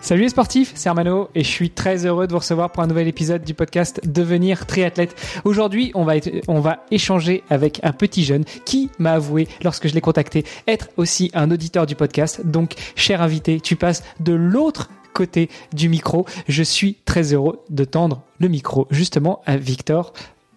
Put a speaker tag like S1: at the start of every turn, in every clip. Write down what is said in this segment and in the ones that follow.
S1: Salut les sportifs, c'est Armano et je suis très heureux de vous recevoir pour un nouvel épisode du podcast Devenir triathlète. Aujourd'hui, on va, on va échanger avec un petit jeune qui m'a avoué, lorsque je l'ai contacté, être aussi un auditeur du podcast. Donc, cher invité, tu passes de l'autre côté du micro. Je suis très heureux de tendre le micro justement à Victor.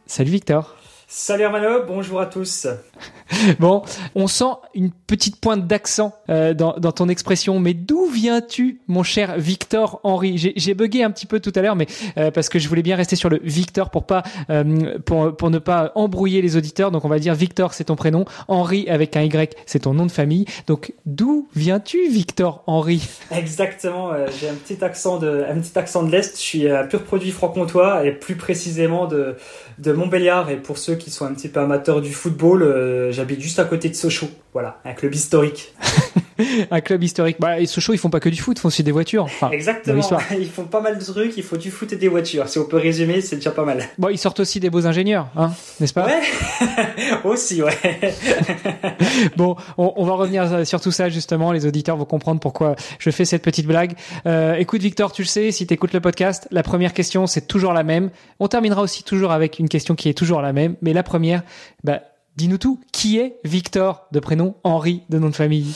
S1: Salut Victor.
S2: Salut Armano, bonjour à tous.
S1: bon, on sent une petite pointe d'accent euh, dans, dans, ton expression, mais d'où viens-tu, mon cher Victor Henry? J'ai bugué un petit peu tout à l'heure, mais euh, parce que je voulais bien rester sur le Victor pour pas euh, pour, pour ne pas embrouiller les auditeurs. Donc on va dire Victor, c'est ton prénom, Henry avec un Y, c'est ton nom de famille. Donc d'où viens-tu, Victor Henry?
S2: Exactement, j'ai un petit accent de un petit accent de l'est. Je suis un pur produit franc-comtois et plus précisément de de Montbéliard. Et pour ceux qui sont un petit peu amateurs du football, euh, j'habite juste à côté de Sochaux. Voilà, un club historique.
S1: un club historique. Bah, et Sochaux, ils font pas que du foot, ils font aussi des voitures.
S2: Exactement. Ils font pas mal de trucs. Il faut du foot et des voitures. Si on peut résumer, c'est déjà pas mal.
S1: Bon, ils sortent aussi des beaux ingénieurs, hein, n'est-ce pas?
S2: Ouais. aussi, ouais.
S1: bon, on, va revenir sur tout ça justement. Les auditeurs vont comprendre pourquoi je fais cette petite blague. Euh, écoute, Victor, tu le sais, si tu écoutes le podcast, la première question c'est toujours la même. On terminera aussi toujours avec une question qui est toujours la même, mais la première, bah, dis-nous tout. Qui est Victor de prénom, Henri de nom de famille?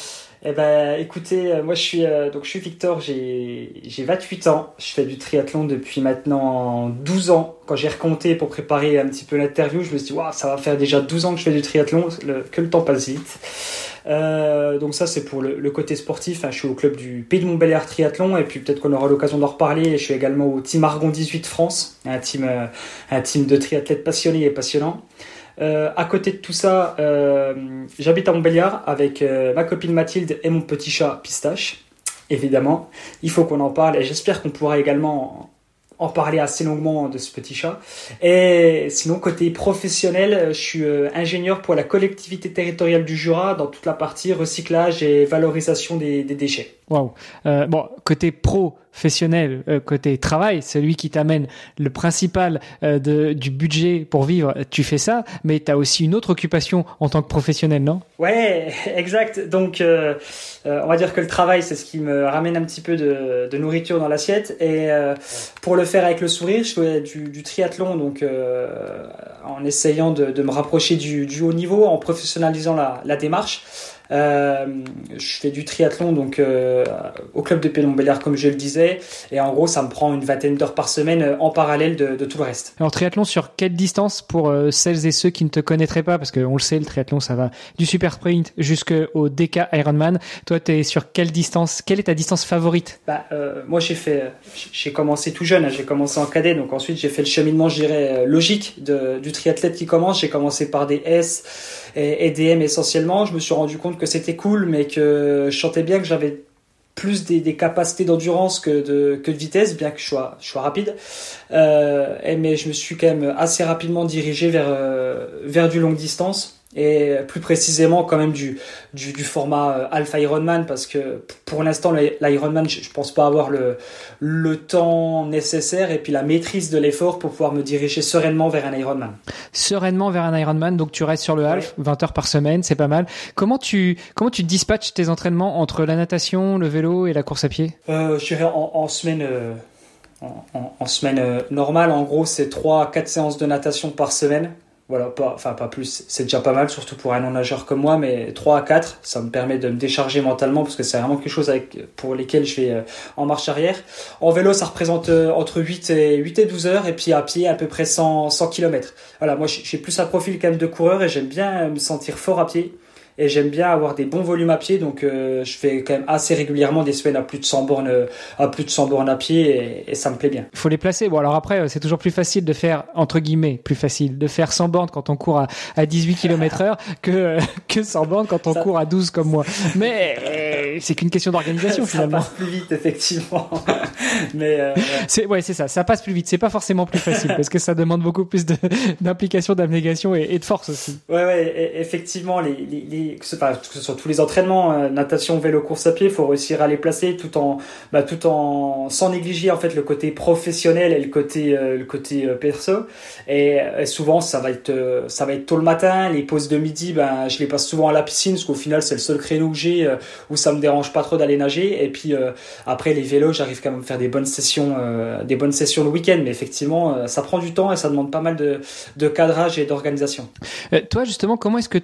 S2: Eh ben, écoutez, euh, moi je suis euh, donc je suis Victor, j'ai j'ai 28 ans, je fais du triathlon depuis maintenant 12 ans. Quand j'ai recompté pour préparer un petit peu l'interview, je me suis dit waouh, ça va faire déjà 12 ans que je fais du triathlon, que le temps passe vite. Euh, donc ça c'est pour le, côté sportif. Hein. Je suis au club du Pays de Montbéliard Triathlon et puis peut-être qu'on aura l'occasion d'en reparler. Je suis également au Team Argon 18 France, un team un team de triathlètes passionnés et passionnants. Euh, à côté de tout ça, euh, j'habite à Montbéliard avec euh, ma copine Mathilde et mon petit chat Pistache. Évidemment, il faut qu'on en parle et j'espère qu'on pourra également en parler assez longuement de ce petit chat. Et sinon, côté professionnel, je suis ingénieur pour la collectivité territoriale du Jura dans toute la partie recyclage et valorisation des, des déchets.
S1: Waouh. bon, côté pro, professionnel euh, côté travail, celui qui t'amène le principal euh, de, du budget pour vivre, tu fais ça, mais tu as aussi une autre occupation en tant que professionnel, non?
S2: Ouais, exact. Donc, euh, on va dire que le travail, c'est ce qui me ramène un petit peu de, de nourriture dans l'assiette. Et pour le faire avec le sourire, je fais du, du triathlon, donc en essayant de, de me rapprocher du, du, haut niveau, en professionnalisant la, la démarche. Euh, je fais du triathlon donc euh, au club de Pélombéliard comme je le disais et en gros ça me prend une vingtaine d'heures par semaine euh, en parallèle de, de, tout le reste.
S1: Alors triathlon sur quelle distance pour celles et ceux qui ne te connaîtraient pas? Parce qu'on le sait le triathlon ça va du super sprint jusqu'au DK Ironman. Toi tu es sur quelle distance? Quelle est ta distance favorite?
S2: Bah, moi j'ai fait j'ai commencé tout jeune, hein. j'ai commencé en cadet donc ensuite j'ai fait le cheminement je dirais logique de, du triathlète qui commence, j'ai commencé par des S et, et DM essentiellement, je me suis rendu compte que c'était cool, mais que je sentais bien que j'avais plus des, capacités d'endurance que de, que de vitesse, bien que je sois, je sois rapide. Euh, mais je me suis quand même assez rapidement dirigé vers, euh, vers du longue distance et plus précisément quand même du, du, du format euh, Alpha Ironman parce que pour l'instant l'Ironman je, je pense pas avoir le, le temps nécessaire et puis la maîtrise de l'effort pour pouvoir me diriger sereinement vers un Ironman.
S1: Sereinement vers un Ironman donc tu restes sur le half 20 heures par semaine c'est pas mal. Comment tu comment tu dispatches tes entraînements entre la natation, le vélo et la course à pied?
S2: Euh, Je dirais en, en semaine euh, en, en, en, semaine euh, normale en gros c'est 3 à 4 séances de natation par semaine voilà, pas, enfin pas plus, c'est déjà pas mal, surtout pour un non-nageur comme moi, mais 3 à 4, ça me permet de me décharger mentalement parce que c'est vraiment quelque chose avec, pour lesquels je vais euh, en marche arrière. En vélo, ça représente euh, entre 8 et, 8 et 12 heures, et puis à pied, à peu près 100, 100 km. Voilà, moi j'ai plus un profil quand même de coureur et j'aime bien me sentir fort à pied. Et j'aime bien avoir des bons volumes à pied donc euh, je fais quand même assez régulièrement des semaines à plus de 100 bornes à plus de 100 bornes à pied et, ça me plaît bien.
S1: Il faut les placer. Bon alors après c'est toujours plus facile de faire entre guillemets plus facile de faire 100 bornes quand on court à, à 18 km/h que que 100 bornes quand on court à 12 comme moi. Mais euh, c'est qu'une question d'organisation finalement.
S2: Ça passe plus vite effectivement. Mais
S1: euh, c'est ouais c'est ça, ça passe plus vite. C'est pas forcément plus facile parce que ça demande beaucoup plus d'implication, d'abnégation et, et, de force aussi.
S2: Ouais ouais effectivement les, les, que, ce, soit tous les entraînements euh, natation, vélo, course à pied, il faut réussir à les placer tout en bah, tout en sans négliger en fait le côté professionnel et le côté euh, le côté perso. Et, souvent ça va être ça va être tôt le matin, les pauses de midi ben je les passe souvent à la piscine parce qu'au final c'est le seul créneau que j'ai où ça me dérange pas trop d'aller nager et puis après les vélos j'arrive quand même à faire des bonnes sessions des bonnes sessions le week-end mais effectivement ça prend du temps et ça demande pas mal de cadrage et d'organisation.
S1: toi justement comment est-ce que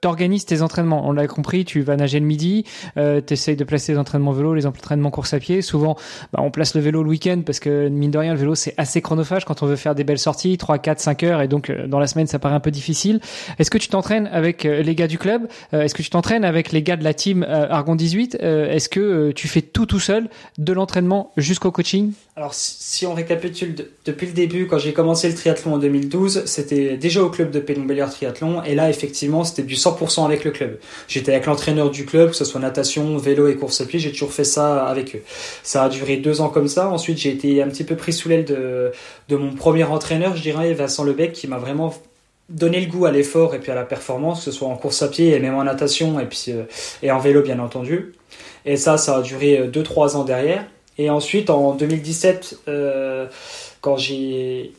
S1: t'organises tes entraînements. On l'a compris, tu vas nager le midi, euh, tu essayes de placer les entraînements vélo, les entraînements course à pied. Souvent, bah, on place le vélo le week-end parce que mine de rien, le vélo c'est assez chronophage quand on veut faire des belles sorties, 3, 4, 5 heures. Et donc euh, dans la semaine ça paraît un peu difficile. Est-ce que tu t'entraînes avec euh, les gars du club? Est-ce que tu t'entraînes avec les gars de la team Argon 18 Est-ce que tu fais tout tout seul, de l'entraînement jusqu'au coaching?
S2: Alors si on récapitule depuis le début, quand j'ai commencé le triathlon en 2012, c'était déjà au club de Pénombilière Triathlon. Et là effectivement c'était du 100% avec le club. J'étais avec l'entraîneur du club, que ce soit natation, vélo et course à pied, j'ai toujours fait ça avec eux. Ça a duré deux ans comme ça. Ensuite, j'ai été un petit peu pris sous l'aile de, mon premier entraîneur, je dirais, Vincent Lebec, qui m'a vraiment donné le goût à l'effort et puis à la performance, que ce soit en course à pied et même en natation et puis euh, et en vélo bien entendu. Et ça, ça a duré 2-3 ans derrière. Et ensuite, en 2017, euh, quand j'ai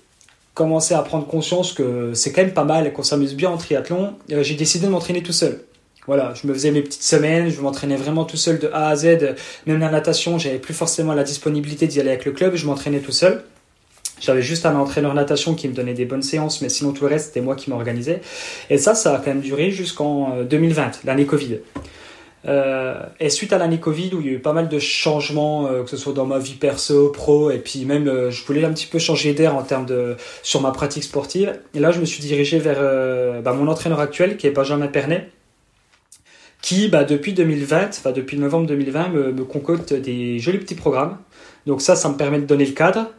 S2: commencé à prendre conscience que c'est quand même pas mal et qu'on s'amuse bien en triathlon, euh, j'ai décidé de m'entraîner tout seul. Voilà, je me faisais mes petites semaines, je m'entraînais vraiment tout seul de A à Z. Même la natation, j'avais plus forcément la disponibilité d'y aller avec le club, je m'entraînais tout seul. J'avais juste un entraîneur natation qui me donnait des bonnes séances, mais sinon tout le reste, c'était moi qui m'organisais. Et ça, ça a quand même duré jusqu'en 2020, euh, l'année Covid. Euh, et suite à l'année Covid où il y a eu pas mal de changements, euh, que ce soit dans ma vie perso, pro, et puis même euh, je voulais un petit peu changer d'air en termes de sur ma pratique sportive. Et là, je me suis dirigé vers bah, mon entraîneur actuel, qui est Benjamin Pernet, qui bah, depuis 2020, enfin depuis novembre 2020, me, me concocte des jolis petits programmes. Donc ça, ça me permet de donner le cadre,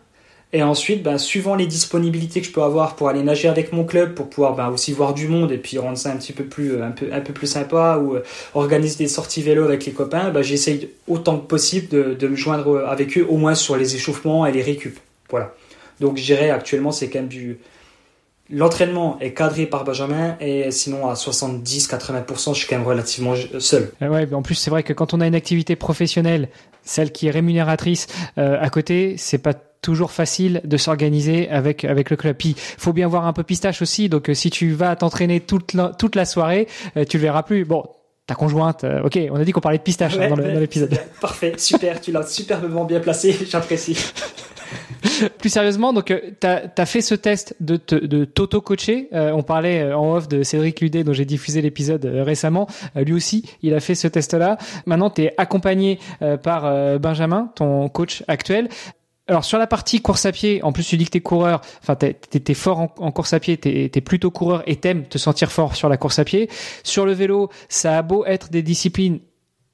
S2: et ensuite, ben, suivant les disponibilités que je peux avoir pour aller nager avec mon club, pour pouvoir ben, aussi voir du monde et puis rendre ça un petit peu plus, euh, un peu, un peu plus sympa ou euh, organiser des sorties vélo avec les copains, ben, j'essaye autant que possible de, me joindre avec eux, au moins sur les échauffements et les récup. Voilà. Donc, je dirais actuellement, c'est quand même du. L'entraînement est cadré par Benjamin et sinon à 70-80% je suis quand même relativement seul.
S1: Ouais, en plus c'est vrai que quand on a une activité professionnelle, celle qui est rémunératrice euh, à côté, c'est pas toujours facile de s'organiser avec avec le club. Puis faut bien voir un peu pistache aussi. Donc euh, si tu vas t'entraîner toute la, toute la soirée, euh, tu le verras plus. Bon, ta conjointe, euh, ok, on a dit qu'on parlait de pistache hein, dans l'épisode.
S2: Parfait, super, tu l'as superbement bien placé, j'apprécie.
S1: Plus sérieusement, donc tu as, fait ce test de, de t'auto-coacher. on parlait en off de Cédric Ludet, dont j'ai diffusé l'épisode récemment. lui aussi, il a fait ce test-là. Maintenant, tu es accompagné par Benjamin, ton coach actuel. Alors sur la partie course à pied, en plus tu dis que t'es coureur, enfin t'es, fort en, course à pied, t'es plutôt coureur et t'aimes te sentir fort sur la course à pied. Sur le vélo, ça a beau être des disciplines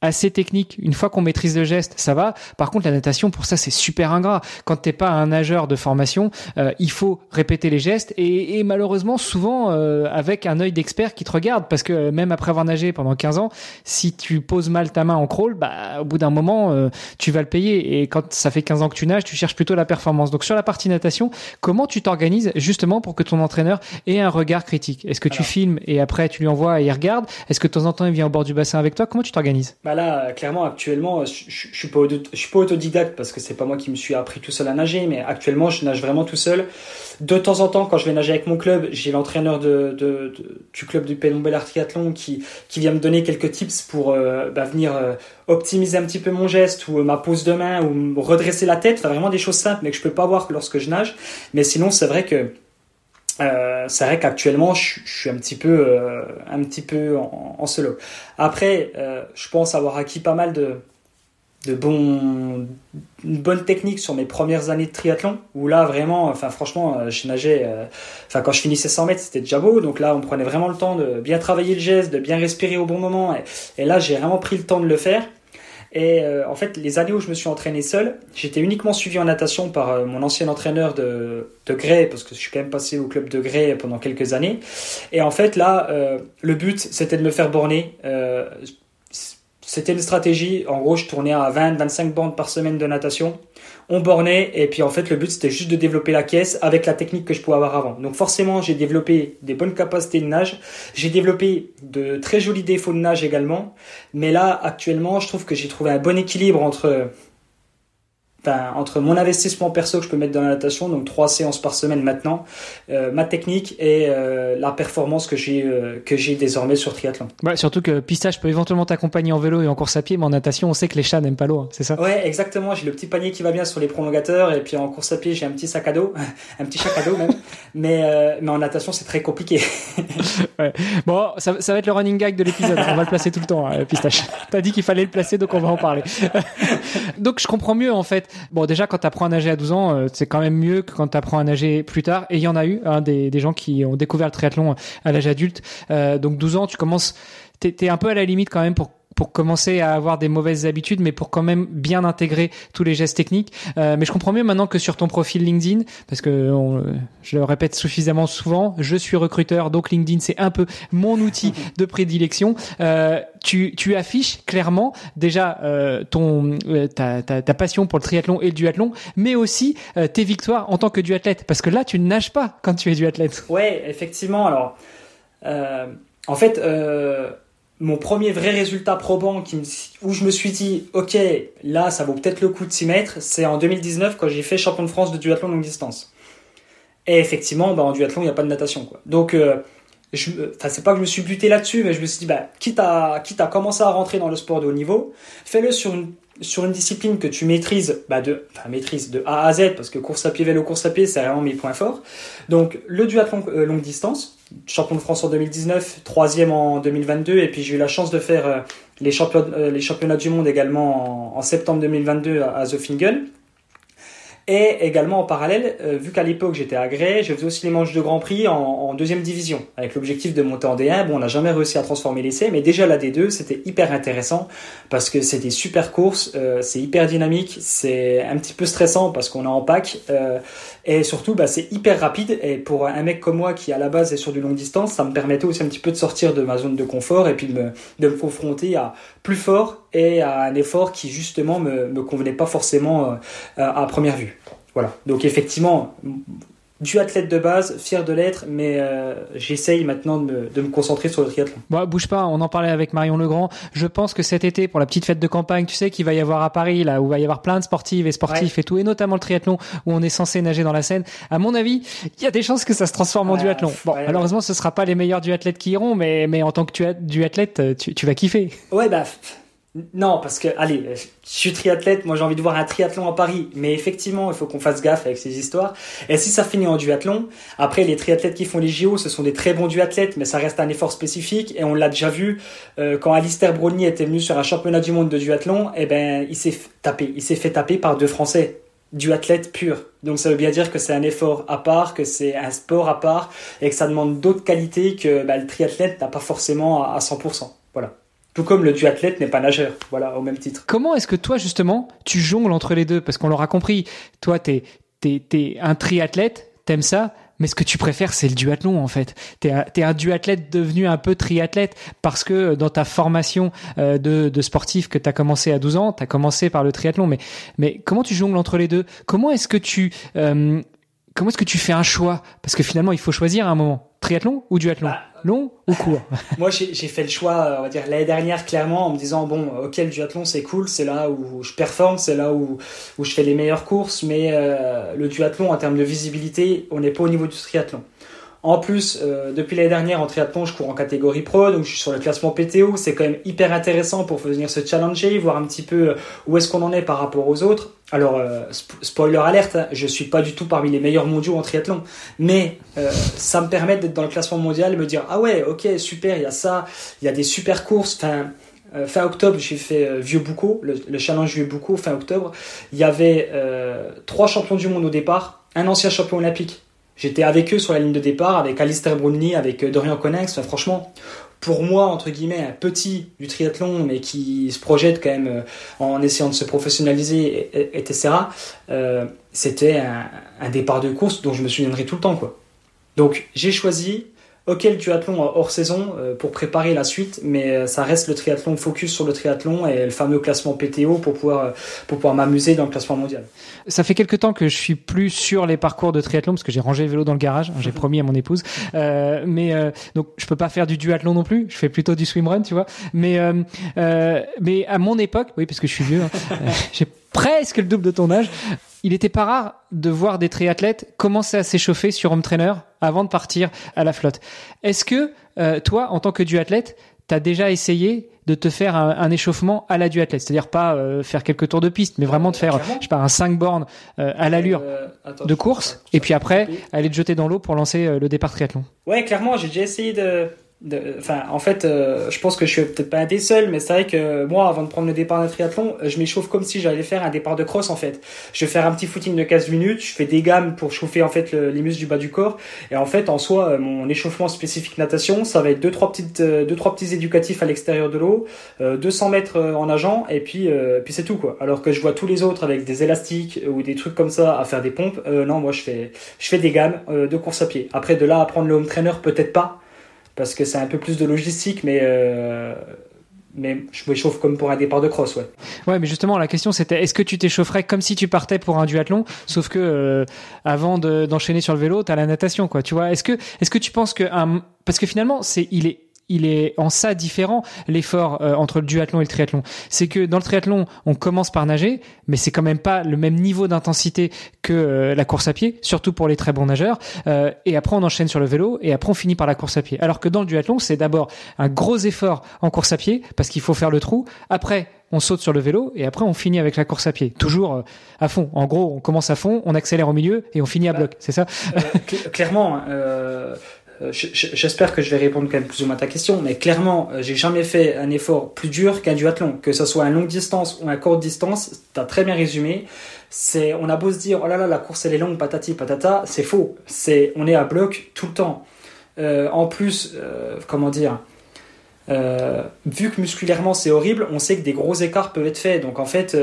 S1: assez technique. Une fois qu'on maîtrise le geste, ça va. Par contre, la natation, pour ça, c'est super ingrat. Quand t'es pas un nageur de formation, euh, il faut répéter les gestes et, et malheureusement, souvent euh, avec un œil d'expert qui te regarde, parce que même après avoir nagé pendant 15 ans, si tu poses mal ta main en crawl, bah au bout d'un moment, euh, tu vas le payer. Et quand ça fait 15 ans que tu nages, tu cherches plutôt la performance. Donc sur la partie natation, comment tu t'organises justement pour que ton entraîneur ait un regard critique? Est-ce que tu filmes et après tu lui envoies et il regarde Est-ce que de temps en temps il vient au bord du bassin avec toi? Comment tu t'organises?
S2: Bah là, clairement, actuellement, je, je, suis pas, suis pas autodidacte parce que c'est pas moi qui me suis appris tout seul à nager, mais actuellement, je nage vraiment tout seul. De temps en temps, quand je vais nager avec mon club, j'ai l'entraîneur de, du club du Pélombel Triathlon qui, qui vient me donner quelques tips pour euh, bah, venir euh, optimiser un petit peu mon geste ou euh, ma pose de main ou redresser la tête. Enfin, vraiment des choses simples, mais que je peux pas voir lorsque je nage. Mais sinon, c'est vrai que euh, c'est vrai qu'actuellement je, je, suis un petit peu euh, un petit peu en, en solo. Après, euh, je pense avoir acquis pas mal de de bon, une bonne technique sur mes premières années de triathlon, où là vraiment, enfin franchement, euh, je nageais, euh, enfin quand je finissais 100 mètres, c'était déjà beau, donc là on prenait vraiment le temps de bien travailler le geste, de bien respirer au bon moment, et, là j'ai vraiment pris le temps de le faire. Et euh, en fait, les années où je me suis entraîné seul, j'étais uniquement suivi en natation par mon ancien entraîneur de, de Grey, parce que je suis quand même passé au club de Grey pendant quelques années. Et en fait, là, le but, c'était de me faire borner c'était une stratégie. En gros, je tournais à 20-25 bandes par semaine de natation. On bornait et puis en fait le but c'était juste de développer la caisse avec la technique que je pouvais avoir avant. Donc forcément j'ai développé des bonnes capacités de nage, j'ai développé de très jolis défauts de nage également, mais là actuellement je trouve que j'ai trouvé un bon équilibre entre entre mon investissement perso que je peux mettre dans la natation, donc trois séances par semaine maintenant, euh, ma technique et euh, la performance que j'ai euh, que j'ai désormais sur triathlon.
S1: Ouais, surtout que Pistache peut éventuellement t'accompagner en vélo et en course à pied, mais en natation, on sait que les chats n'aiment pas l'eau, hein, c'est ça?
S2: Ouais, exactement. J'ai le petit panier qui va bien sur les prolongateurs et puis en course à pied, j'ai un petit sac à dos, un petit sac à dos même. mais mais en natation, c'est très compliqué.
S1: ouais. Bon, ça, ça, va être le running gag de l'épisode. on va le placer tout le temps, hein, Pistache. T'as dit qu'il fallait le placer, donc on va en parler. donc je comprends mieux en fait Bon, déjà, quand tu apprends à nager à 12 ans, euh, c'est quand même mieux que quand tu apprends à nager plus tard. Et il y en a eu hein, des, des, gens qui ont découvert le triathlon à l'âge adulte. Euh, donc 12 ans, tu commences, t'es es un peu à la limite quand même pour pour commencer à avoir des mauvaises habitudes, mais pour quand même bien intégrer tous les gestes techniques. Euh, mais je comprends mieux maintenant que sur ton profil LinkedIn, parce que je le répète suffisamment souvent, je suis recruteur, donc LinkedIn c'est un peu mon outil de prédilection. Euh, tu, tu affiches clairement déjà euh, ton euh, ta, ta, ta, passion pour le triathlon et le duathlon, mais aussi euh, tes victoires en tant que duathlète, parce que là tu ne nages pas quand tu es duathlète.
S2: Ouais, effectivement. Alors, en fait mon premier vrai résultat probant où je me suis dit, ok, là, ça vaut peut-être le coup de s'y mettre, c'est en 2019 quand j'ai fait champion de France de duathlon longue distance. Et effectivement, bah, en duathlon, il n'y a pas de natation. Quoi. Donc, euh, c'est pas que je me suis buté là-dessus, mais je me suis dit, bah, quitte à, quitte à commencer à rentrer dans le sport de haut niveau, fais-le sur une, sur une discipline que tu maîtrises, bah, de, enfin, maîtrise de A à Z, parce que course à pied, vélo, course à pied, c'est vraiment mes points forts. Donc, le duathlon euh, longue distance, champion de France en 2019, troisième en 2022, et puis j'ai eu la chance de faire euh, les, championnats, euh, les championnats du monde également en, septembre 2022 à, à Zofingen. Et également en parallèle, euh, vu qu'à l'époque j'étais Grès, je faisais aussi les manches de Grand Prix en, deuxième division, avec l'objectif de monter en D1. Bon, on n'a jamais réussi à transformer l'essai, mais déjà la D2, c'était hyper intéressant parce que c'est des super courses, euh, c'est hyper dynamique, c'est un petit peu stressant parce qu'on est en pack, euh, et surtout bah, c'est hyper rapide. Et pour un mec comme moi qui à la base est sur du longue distance, ça me permettait aussi un petit peu de sortir de ma zone de confort et puis me, de me confronter à plus fort et à un effort qui justement me, me convenait pas forcément à première vue. Voilà. Donc effectivement, du athlète de base, fier de l'être, mais euh, j'essaye maintenant de me, de me, concentrer sur le triathlon.
S1: Bon, bouge pas, on en parlait avec Marion Legrand. Je pense que cet été, pour la petite fête de campagne, tu sais qu'il va y avoir à Paris, là, où il va y avoir plein de sportives et sportifs et tout, et notamment le triathlon, où on est censé nager dans la Seine. À mon avis, il y a des chances que ça se transforme en duathlon. Bon, malheureusement, ce sera pas les meilleurs duathlètes qui iront, mais, mais en tant que duathlète, tu, tu vas kiffer.
S2: Ouais, bah non, parce que, allez, je suis triathlète, moi j'ai envie de voir un triathlon à Paris, mais effectivement, il faut qu'on fasse gaffe avec ces histoires. Et si ça finit en duathlon, après les triathlètes qui font les JO, ce sont des très bons duathlètes, mais ça reste un effort spécifique, et on l'a déjà vu, euh, quand Alistair Brownie était venu sur un championnat du monde de duathlon, eh ben, il s'est tapé, il s'est fait taper par deux Français duathlètes pur. Donc ça veut bien dire que c'est un effort à part, que c'est un sport à part, et que ça demande d'autres qualités que bah, le triathlète n'a pas forcément à 100%. Voilà. Tout comme le duathlète n'est pas nageur, voilà, au même titre.
S1: Comment est-ce que toi, justement, tu jongles entre les deux? Parce qu'on l'aura compris, toi, t'es es, un triathlète, t'aimes ça, mais ce que tu préfères, c'est le duathlon, en fait. T'es un, un duathlète devenu un peu triathlète parce que dans ta formation euh, de, de sportif que t'as commencé à 12 ans, t'as commencé par le triathlon. Mais, mais comment tu jongles entre les deux? Comment est-ce que tu... Euh, comment est-ce que tu fais un choix? Parce que finalement, il faut choisir à un moment. Triathlon ou duathlon? Bah, long ou court?
S2: Moi, j'ai fait le choix, on va dire, l'année dernière, clairement, en me disant, bon, ok, le duathlon, c'est cool, c'est là où je performe, c'est là où, où je fais les meilleures courses, mais euh, le duathlon, en termes de visibilité, on n'est pas au niveau du triathlon. En plus, euh, depuis l'année dernière en triathlon, je cours en catégorie pro, donc je suis sur le classement PTO. C'est quand même hyper intéressant pour venir se challenger, voir un petit peu euh, où est-ce qu'on en est par rapport aux autres. Alors, euh, spoiler alerte, hein, je suis pas du tout parmi les meilleurs mondiaux en triathlon, mais ça me permet d'être dans le classement mondial et me dire ah ouais, ok, super, il y a ça, il y a des super courses. Fin octobre, j'ai fait Vieux Boucau, le, challenge Vieux Boucau, fin octobre. Il y avait trois champions du monde au départ, un ancien champion olympique. J'étais avec eux sur la ligne de départ, avec Alistair Brunley, avec Dorian Connex. franchement, pour moi, entre guillemets, un petit du triathlon, mais qui se projette quand même euh, en essayant de se professionnaliser, etc., euh, c'était un, un, départ de course dont je me souviendrai tout le temps. Quoi. Donc j'ai choisi Ok, le triathlon hors saison euh, pour préparer la suite, mais euh, ça reste le triathlon focus sur le triathlon et le fameux classement PTO pour pouvoir, euh, pour pouvoir m'amuser dans le classement mondial.
S1: Ça fait quelques temps que je suis plus sur les parcours de triathlon parce que j'ai rangé le vélo dans le garage, hein, j'ai promis à mon épouse. Euh, mais euh, donc je peux pas faire du duathlon non plus, je fais plutôt du swimrun, tu vois. Mais euh, mais à mon époque, oui, parce que je suis vieux, hein, j'ai presque le double de ton âge. Il était pas rare de voir des triathlètes commencer à s'échauffer sur home trainer avant de partir à la flotte. Est-ce que euh, toi, en tant que duathlète, tu as déjà essayé de te faire un, échauffement à la duathlète, c'est-à-dire pas euh, faire quelques tours de piste, mais vraiment de faire, je sais pas, un 5 bornes euh, à l'allure de course, et puis après aller te jeter dans l'eau pour lancer le départ triathlon.
S2: Ouais, clairement, j'ai déjà essayé de, Enfin, en fait, euh, je pense que je suis peut-être pas un des seuls, mais c'est vrai que moi, avant de prendre le départ d'un triathlon, je m'échauffe comme si j'allais faire un départ de cross en fait. Je vais faire un petit footing de 15 minutes, je fais des gammes pour chauffer en fait les muscles du bas du corps, et en fait, en soi, euh, mon échauffement spécifique natation, ça va être deux trois petites, euh, deux trois petits éducatifs à l'extérieur de l'eau, 200 mètres en nageant, et puis puis c'est tout quoi. Alors que je vois tous les autres avec des élastiques ou des trucs comme ça à faire des pompes, non, moi je fais je fais des gammes de course à pied. Après de là à prendre le home trainer, peut-être pas parce que c'est un peu plus de logistique, mais euh, mais je m'échauffe comme pour un départ de cross, ouais.
S1: Ouais, mais justement, la question c'était est-ce que tu t'échaufferais comme si tu partais pour un duathlon, sauf que euh, avant d'enchaîner sur le vélo, t'as la natation, quoi. Tu vois Est-ce que est-ce que tu penses que un, parce que finalement, c'est il est il est en ça différent l'effort euh, entre le duathlon et le triathlon. C'est que dans le triathlon, on commence par nager, mais c'est quand même pas le même niveau d'intensité que euh, la course à pied, surtout pour les très bons nageurs. Euh, et après, on enchaîne sur le vélo et après, on finit par la course à pied. Alors que dans le duathlon, c'est d'abord un gros effort en course à pied parce qu'il faut faire le trou. Après, on saute sur le vélo et après on finit avec la course à pied. Toujours à fond. En gros, on commence à fond, on accélère au milieu et on finit à bah, bloc. C'est ça?
S2: Clairement. Euh, j'espère que je vais répondre quand même plus ou moins à ta question, mais clairement, euh, j'ai jamais fait un effort plus dur qu'un duathlon, que ce soit un longue distance ou un courte distance. T'as très bien résumé. C'est, on a beau se dire, oh là là, la course elle est longue, patati patata, c'est faux. C'est, on est à bloc tout le temps. Euh, en plus, comment dire, vu que musculairement c'est horrible, on sait que des gros écarts peuvent être faits. Donc en fait,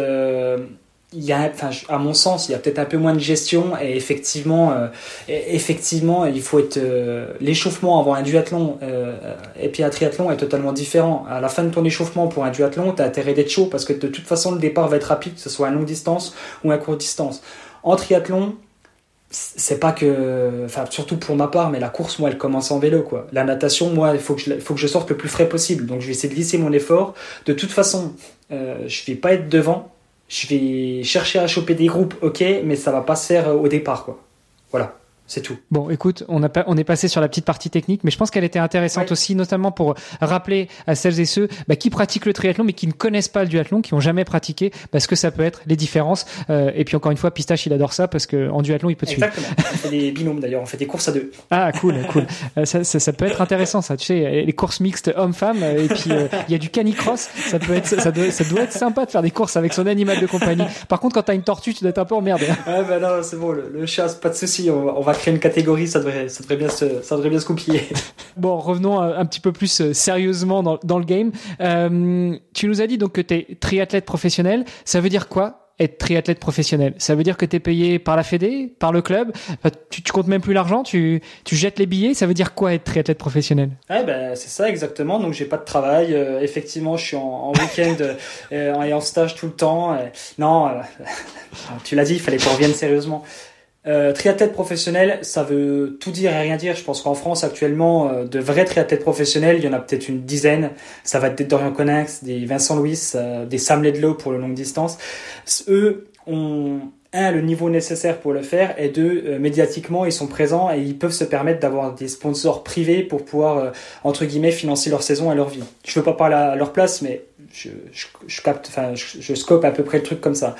S2: il y a, enfin, à mon sens, il y a peut-être un peu moins de gestion et effectivement, euh, effectivement, il faut être euh, l'échauffement avant un duathlon euh, et puis un triathlon est totalement différent. À la fin de ton échauffement pour un duathlon, tu as intérêt d'être chaud parce que de toute façon le départ va être rapide, que ce soit à longue distance ou à courte distance. En triathlon, c'est pas que, enfin, surtout pour ma part, mais la course, moi, elle commence en vélo, quoi. La natation, moi, il faut que je, faut que je sorte le plus frais possible. Donc, je vais essayer de lisser mon effort. De toute façon, je vais pas être devant je vais chercher à choper des groupes, ok, mais ça va pas se faire au départ, quoi. Voilà. C'est tout.
S1: Bon, écoute, on, a, on est passé sur la petite partie technique, mais je pense qu'elle était intéressante aussi, notamment pour rappeler à celles et ceux bah, qui pratiquent le triathlon, mais qui ne connaissent pas le duathlon, qui n'ont jamais pratiqué, parce que ça peut être les différences. Euh, et puis encore une fois, Pistache, il adore ça, parce qu'en duathlon, il peut te
S2: Exactement. suivre. on fait des binômes d'ailleurs, on fait des courses à deux.
S1: Ah, cool, cool. Euh, ça, ça, ça, peut être intéressant, ça. Tu sais, les courses mixtes hommes-femmes, et puis euh, il y a du canicross. Ça peut être, ça doit, ça doit être sympa de faire des courses avec son animal de compagnie. Par contre, quand t'as une tortue, tu dois être un peu emmerdé.
S2: Ah ben non, c'est bon, le, chat, pas de souci. On, on, va créer une catégorie, ça devrait, ça devrait bien se, ça devrait bien se coupiller.
S1: Bon, revenons un, petit peu plus euh, sérieusement dans, dans le game. Euh, tu nous as dit donc que tu es triathlète professionnel. Ça veut dire quoi être triathlète professionnel? Ça veut dire que tu es payé par la Fédé, par le club? Tu, tu comptes même plus l'argent, tu, tu jettes les billets. Ça veut dire quoi être triathlète professionnel?
S2: Ouais, ben, C'est ça exactement. Donc j'ai pas de travail. Euh, effectivement, je suis en, en week-end euh, et en stage tout le temps. non, tu l'as dit, il fallait qu'on revienne sérieusement. Euh, triathlète professionnel, ça veut tout dire et rien dire. Je pense qu'en France actuellement, euh, de vrais triathlètes professionnels, il y en a peut-être une dizaine. Ça va être des Dorian Connex, des Vincent Louis, euh, des Sam Ledlow pour le longue distance. Eux ont un le niveau nécessaire pour le faire et deux euh, médiatiquement ils sont présents et ils peuvent se permettre d'avoir des sponsors privés pour pouvoir entre guillemets financer leur saison et leur vie. Je veux pas parler à leur place, mais je, scope à peu près le truc comme ça.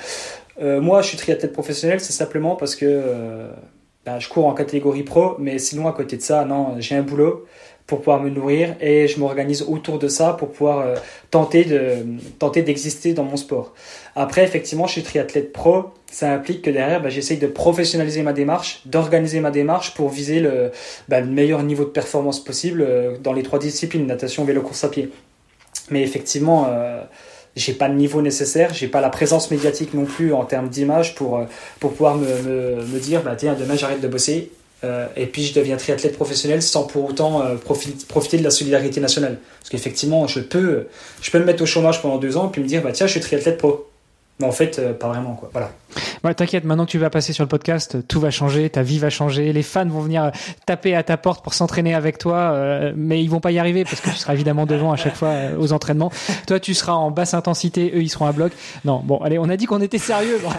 S2: Euh, moi, je suis triathlète professionnel, c'est simplement parce que euh, ben, je cours en catégorie pro, mais sinon, à côté de ça, non, j'ai un boulot. pour pouvoir me nourrir et je m'organise autour de ça pour pouvoir euh, tenter de tenter d'exister dans mon sport. Après, effectivement, je suis triathlète pro, ça implique que derrière, bah, j'essaye de professionnaliser ma démarche, d'organiser ma démarche pour viser le, bah, le meilleur niveau de performance possible dans les trois disciplines, natation, vélo, course à pied. Mais effectivement, euh, j'ai pas le niveau nécessaire, j'ai pas la présence médiatique non plus en termes d'image pour, euh, pour pouvoir me, me, dire, bah, tiens, demain j'arrête de bosser, euh, et puis je deviens triathlète professionnel sans pour autant euh, profiter, profiter de la solidarité nationale. Parce qu'effectivement, je peux, je peux me mettre au chômage pendant deux ans et puis me dire, bah tiens, je suis triathlète pro. Mais en fait, euh, pas vraiment, quoi. Voilà.
S1: Ouais, t'inquiète, maintenant que tu vas passer sur le podcast, tout va changer, ta vie va changer, les fans vont venir taper à ta porte pour s'entraîner avec toi, euh, mais ils vont pas y arriver parce que tu seras évidemment devant à chaque fois euh, aux entraînements. Toi, tu seras en basse intensité, eux, ils seront à bloc. Non, bon, allez, on a dit qu'on était sérieux. Bon.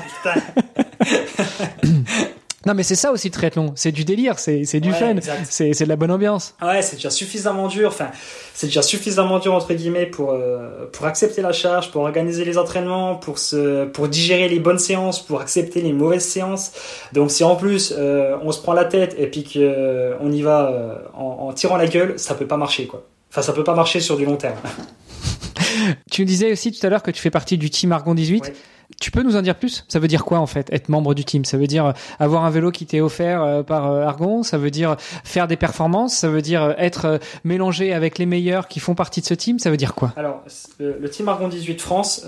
S1: Non, mais c'est ça aussi le triathlon. C'est du délire, c'est, c'est du
S2: Ouais,
S1: fun, c'est, c'est de la bonne ambiance.
S2: Ouais, c'est déjà suffisamment dur. Enfin, c'est déjà suffisamment dur entre guillemets pour euh, pour accepter la charge, pour organiser les entraînements, pour se pour digérer les bonnes séances, pour accepter les mauvaises séances. Donc si en plus euh, on se prend la tête et puis que euh, on y va euh, en, en tirant la gueule, ça peut pas marcher quoi. Enfin, ça peut pas marcher sur du long terme.
S1: Tu me disais aussi tout à l'heure que tu fais partie du team Argon 18.
S2: Ouais.
S1: Tu peux nous en dire plus? Ça veut dire quoi en fait, être membre du team? Ça veut dire euh, avoir un vélo qui t'est offert euh, par euh, Argon? Ça veut dire faire des performances? Ça veut dire être mélangé avec les meilleurs qui font partie de ce team? Ça veut dire quoi?
S2: Alors, le, team Argon 18 France,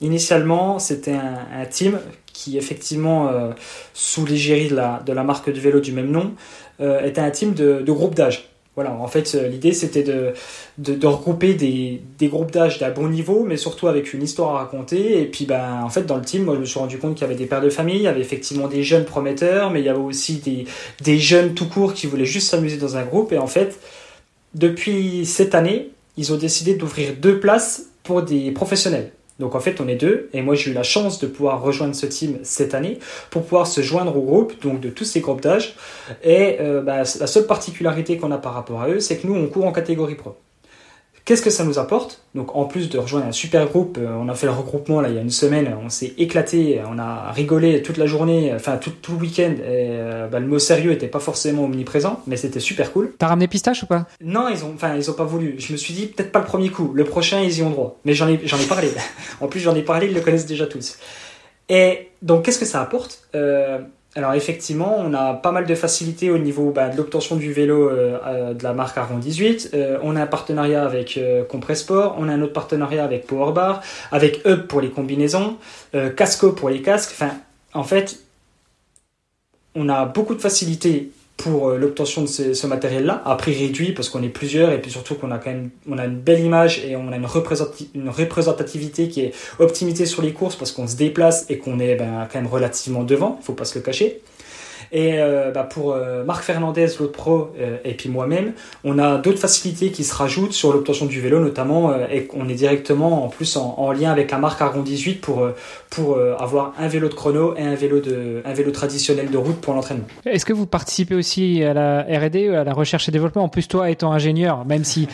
S2: initialement, c'était un, team qui, effectivement, sous l'égérie de la, marque de vélo du même nom, était un team de groupe d'âge. Voilà, en fait, euh, l'idée c'était de, regrouper des, des groupes d'âge d'un bon niveau, mais surtout avec une histoire à raconter. Et puis, ben, en fait, dans le team, moi, je me suis rendu compte qu'il y avait des pères de famille, il y avait effectivement des jeunes prometteurs, mais il y avait aussi des, des jeunes tout court qui voulaient juste s'amuser dans un groupe. Et en fait, depuis cette année, ils ont décidé d'ouvrir deux places pour des professionnels. Donc en fait, on est deux, et moi j'ai eu la chance de pouvoir rejoindre ce team cette année pour pouvoir se joindre au groupe, donc de tous ces groupes d'âge. Et euh, bah, la seule particularité qu'on a par rapport à eux, c'est que nous on court en catégorie pro. Qu'est-ce que ça nous apporte Donc en plus de rejoindre un super groupe, euh, on a fait le regroupement là il y a une semaine, on s'est éclaté, on a rigolé toute la journée, enfin tout, tout le week-end. Et euh, bah, le mot sérieux était pas forcément omniprésent, mais c'était super cool.
S1: T'as ramené pistache ou pas
S2: Non, ils ont, enfin, ils ont pas voulu. Je me suis dit peut-être pas le premier coup. Le prochain, ils y ont droit. Mais j'en ai, j'en ai parlé. en plus, j'en ai parlé, ils le connaissent déjà tous. Et donc, qu'est-ce que ça apporte? Euh, Alors, effectivement, on a pas mal de facilité au niveau bah, de l'obtention du vélo euh, euh, de la marque Argon 18. Euh, on a un partenariat avec Compressport. On a un autre partenariat avec Powerbar, avec Hub pour les combinaisons, Casco pour les casques. Enfin, en fait, on a beaucoup de facilité pour euh, l'obtention de ce, matériel-là, à prix réduit parce qu'on est plusieurs et puis surtout qu'on a quand même on a une belle image et on a une, représentati- une représentativité qui est optimisée sur les courses parce qu'on se déplace et qu'on est ben, quand même relativement devant, faut pas se le cacher. Et euh, bah, pour euh, Marc Fernandez, l'autre pro, euh, et puis moi-même, on a d'autres facilités qui se rajoutent sur l'obtention du vélo, notamment, euh, et qu'on est directement en plus en, en lien avec la marque Argon 18 pour, euh, pour avoir un vélo de chrono et un vélo, de, un vélo traditionnel de route pour l'entraînement.
S1: Est-ce que vous participez aussi à la R&D, à la recherche et développement? En plus, toi étant ingénieur, même si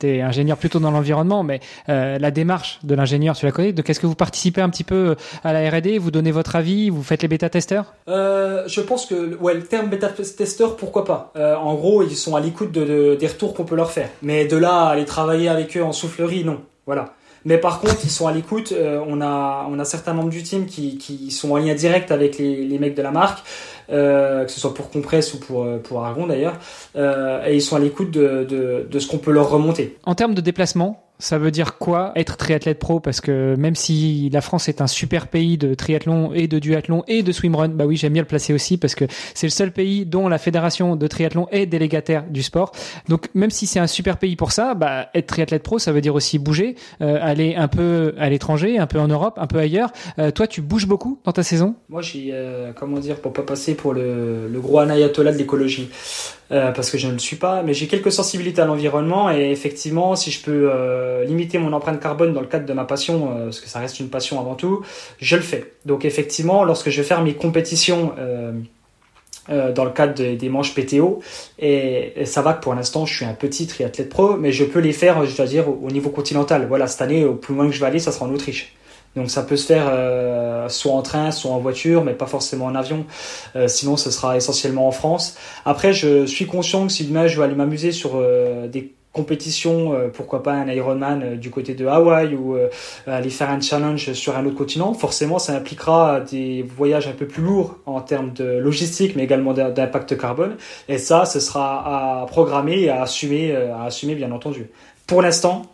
S1: tu es ingénieur plutôt dans l'environnement, mais euh, la démarche de l'ingénieur, tu la connais Donc, est-ce que vous participez un petit peu à la R&D Vous donnez votre avis? Vous faites les bêta-testeurs?
S2: Euh, je pense que ouais, le terme bêta-testeur, pourquoi pas? Euh, en gros, ils sont à l'écoute de, de- des retours qu'on peut leur faire. Mais de là à aller travailler avec eux en soufflerie, non. Voilà. Mais par contre, ils sont à l'écoute. Euh, on, a, on a certains membres du team qui, qui sont en lien direct avec les mecs de la marque, euh, que ce soit pour Compress ou pour, euh, pour Argon d'ailleurs. Euh, et ils sont à l'écoute de, de, de ce qu'on peut leur remonter.
S1: En termes de déplacement, ça veut dire quoi être triathlète pro? Parce que même si la France est un super pays de triathlon et de duathlon et de swimrun, bah oui, j'aime bien le placer aussi parce que c'est le seul pays dont la fédération de triathlon est délégataire du sport. Donc même si c'est un super pays pour ça, bah être triathlète pro, ça veut dire aussi bouger, euh, aller un peu à l'étranger, un peu en Europe, un peu ailleurs. Euh, toi, tu bouges beaucoup dans ta saison?
S2: Moi, j'ai, euh, comment dire, pour pas passer pour le, le gros ayatollah de l'écologie, euh, parce que je ne le suis pas, mais j'ai quelques sensibilités à l'environnement et effectivement, si je peux euh, limiter mon empreinte carbone dans le cadre de ma passion, euh, parce que ça reste une passion avant tout, je le fais. Donc effectivement, lorsque je vais faire mes compétitions euh, dans le cadre de- des manches PTO, et, ça va que pour l'instant, je suis un petit triathlète pro, mais je peux les faire, je dois dire, au, au niveau continental. Voilà, cette année, au plus loin que je vais aller, ça sera en Autriche. Donc ça peut se faire soit en train, soit en voiture, mais pas forcément en avion. Sinon, ce sera essentiellement en France. Après, je suis conscient que si demain je veux aller m'amuser sur des compétitions, pourquoi pas un Ironman du côté de Hawaï ou aller faire un challenge sur un autre continent, forcément ça impliquera des voyages un peu plus lourds en termes de logistique, mais également d'impact carbone. Et ça, ce sera à programmer et à assumer, à assumer bien entendu. Pour l'instant,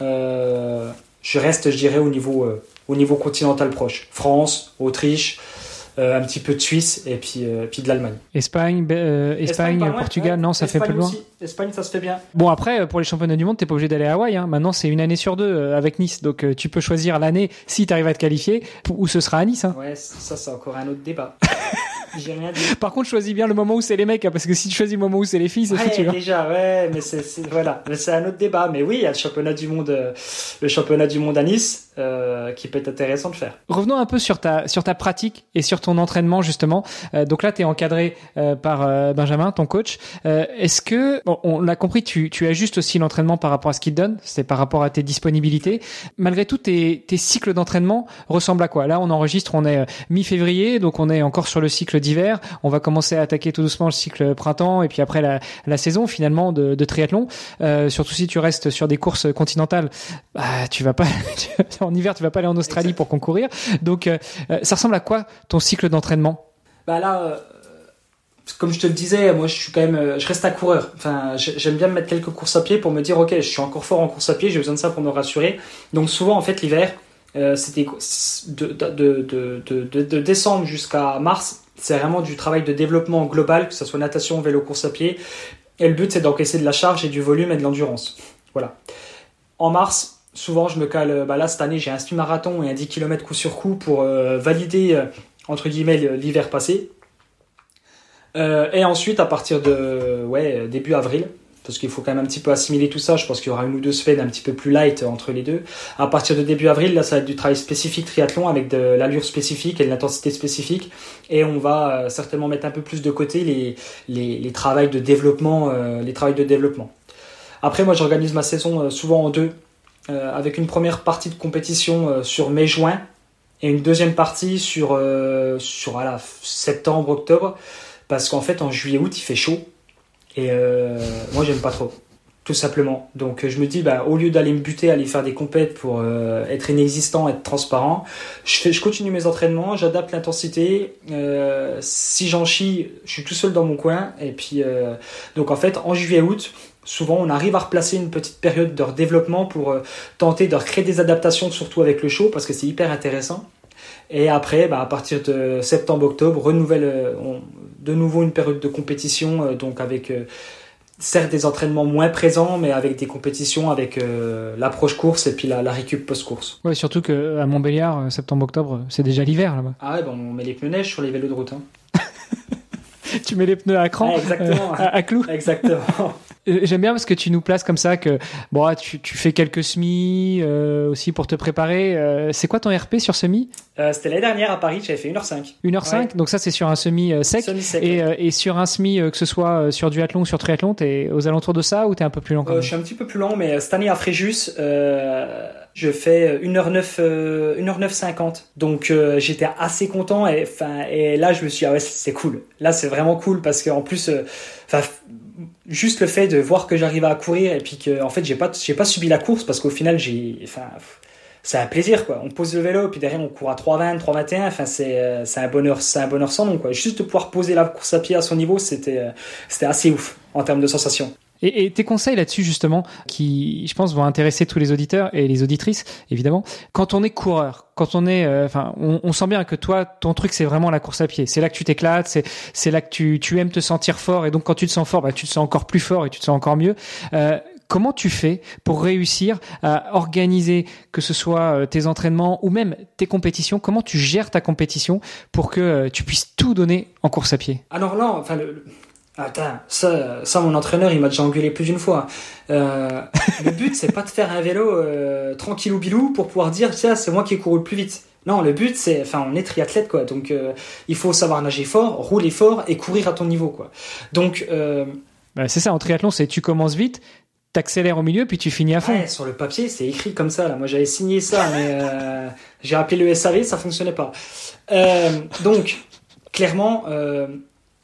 S2: je reste, je dirais, au niveau au niveau continental proche. France, Autriche, euh, un petit peu de Suisse et puis, euh, puis de l'Allemagne.
S1: Espagne, euh, Espagne, Portugal, non, ça fait plus loin.
S2: Espagne, ça se fait bien.
S1: Bon, après, pour les championnats du monde, t'es pas obligé d'aller à Hawaï. Hein. Maintenant, c'est une année sur deux avec Nice. Donc, tu peux choisir l'année si tu arrives à te qualifier ou ce sera à Nice. Hein.
S2: Ouais, ça, c'est encore un autre débat.
S1: J'ai rien dit. Par contre, choisis bien le moment où c'est les mecs, hein, parce que si tu choisis le moment où c'est les filles, c'est
S2: ouais, foutu. Hein. Déjà, ouais, mais c'est voilà, c'est un autre débat. Mais oui, il y a le championnat du monde, le championnat du monde à Nice. Euh, qui peut être intéressant de faire.
S1: Revenons un peu sur ta, sur ta pratique et sur ton entraînement justement. Euh, donc là, tu es encadré euh, par Benjamin, ton coach. Est-ce que, on l'a compris, tu, tu ajustes aussi l'entraînement par rapport à ce qu'il donne, c'est par rapport à tes disponibilités. Malgré tout, tes, tes cycles d'entraînement ressemblent à quoi? Là, on enregistre, on est mi-février, donc on est encore sur le cycle d'hiver. On va commencer à attaquer tout doucement le cycle printemps et puis après la, la saison finalement de, de triathlon. surtout si tu restes sur des courses continentales, bah, tu vas pas en hiver, tu vas pas aller en Australie pour concourir. Donc, euh, euh, ça ressemble à quoi ton cycle d'entraînement?
S2: Bah là, euh, comme je te le disais, moi je suis quand même, je reste un coureur. Enfin, j'aime bien me mettre quelques courses à pied pour me dire, ok, je suis encore fort en course à pied, j'ai besoin de ça pour me rassurer. Donc souvent, en fait, l'hiver, c'était de, de, de, de, décembre jusqu'à mars, c'est vraiment du travail de développement global, que ce soit natation, vélo, course à pied. Et le but, c'est d'encaisser de la charge et du volume et de l'endurance. Voilà. En mars, souvent je me cale, bah là cette année j'ai un semi-marathon et un 10 km coup sur coup pour euh, valider euh, entre guillemets l'hiver passé. Euh, et ensuite à partir de début avril, parce qu'il faut quand même un petit peu assimiler tout ça, je pense qu'il y aura une ou deux semaines un petit peu plus light entre les deux. À partir de début avril, là ça va être du travail spécifique triathlon avec de l'allure spécifique et de l'intensité spécifique. Et on va certainement mettre un peu plus de côté les, les, de développement. les travails de développement. Après moi j'organise ma saison souvent en deux. Euh, avec une première partie de compétition euh, sur mai-juin et une deuxième partie sur, euh, sur septembre-octobre, parce qu'en fait en juillet-août il fait chaud et moi j'aime pas trop tout simplement. Donc je me dis, bah, au lieu d'aller me buter, aller faire des compètes pour être inexistant, être transparent, je, fais, je continue mes entraînements, j'adapte l'intensité. si j'en chie, je suis tout seul dans mon coin. Et puis, donc en fait, en juillet-août, souvent on arrive à replacer une petite période de développement pour euh, tenter de recréer des adaptations, surtout avec le chaud, parce que c'est hyper intéressant. Et après, bah, à partir de septembre-octobre, renouvelle euh, de nouveau une période de compétition, euh, donc avec certes des entraînements moins présents, mais avec des compétitions avec l'approche course et puis la, la récup post-course.
S1: Ouais, surtout qu'à Montbéliard, septembre-octobre, c'est déjà l'hiver là-bas.
S2: Ah ouais, bon, on met les pneus neige sur les vélos de route. Hein.
S1: tu mets les pneus à cran,
S2: exactement.
S1: à, à clous.
S2: Exactement.
S1: Euh, j'aime bien parce que tu nous places comme ça que bon, ah, tu, tu fais quelques semis euh, aussi pour te préparer. Euh, c'est quoi ton RP sur semi
S2: C'était l'année dernière à Paris, j'avais fait 1h05.
S1: 1h05, donc ça c'est sur un semi sec. et, et, sur un semi, que ce soit sur duathlon ou sur triathlon, t'es aux alentours de ça ou t'es un peu plus lent quand même?
S2: Je suis un petit peu plus lent, mais cette année à Fréjus, je fais 1h09, 1h9 50. Donc j'étais assez content et, et là je me suis dit, ah ouais, c'est cool. Là c'est vraiment cool parce qu'en plus, enfin juste le fait de voir que j'arrive à courir et puis que en fait j'ai pas j'ai pas subi la course parce qu'au final j'ai enfin c'est un plaisir quoi. On pose le vélo puis derrière on court à 3,20 3,21 enfin c'est euh, c'est un bonheur c'est un bonheur sans nom quoi. Juste de pouvoir poser la course à pied à son niveau c'était euh, c'était assez ouf en termes de sensations
S1: et, tes conseils là-dessus justement, qui je pense vont intéresser tous les auditeurs et les auditrices évidemment. Quand on est coureur, quand on est, euh, enfin, on, sent bien que toi, ton truc c'est vraiment la course à pied. C'est là que tu t'éclates, c'est là que tu aimes te sentir fort et donc quand tu te sens fort, bah, tu te sens encore plus fort et tu te sens encore mieux. Euh, comment tu fais pour réussir à organiser que ce soit euh, tes entraînements ou même tes compétitions Comment tu gères ta compétition pour que tu puisses tout donner en course à pied?
S2: Alors là, enfin, Attends, ça, ça, mon entraîneur, il m'a déjà engueulé plus d'une fois. Euh, le but, c'est pas de faire un vélo euh, tranquillou bilou pour pouvoir dire, tiens, c'est moi qui ai couru le plus vite. Non, le but, c'est, enfin, on est triathlète, quoi. Donc, euh, il faut savoir nager fort, rouler fort et courir à ton niveau, quoi. Donc,
S1: bah, c'est ça, en triathlon, c'est tu commences vite, t'accélères au milieu puis tu finis à fond.
S2: Ouais, sur le papier, c'est écrit comme ça. Là. Moi, j'avais signé ça, mais euh, j'ai appelé le SAV, ça fonctionnait pas. Euh, donc, clairement, euh,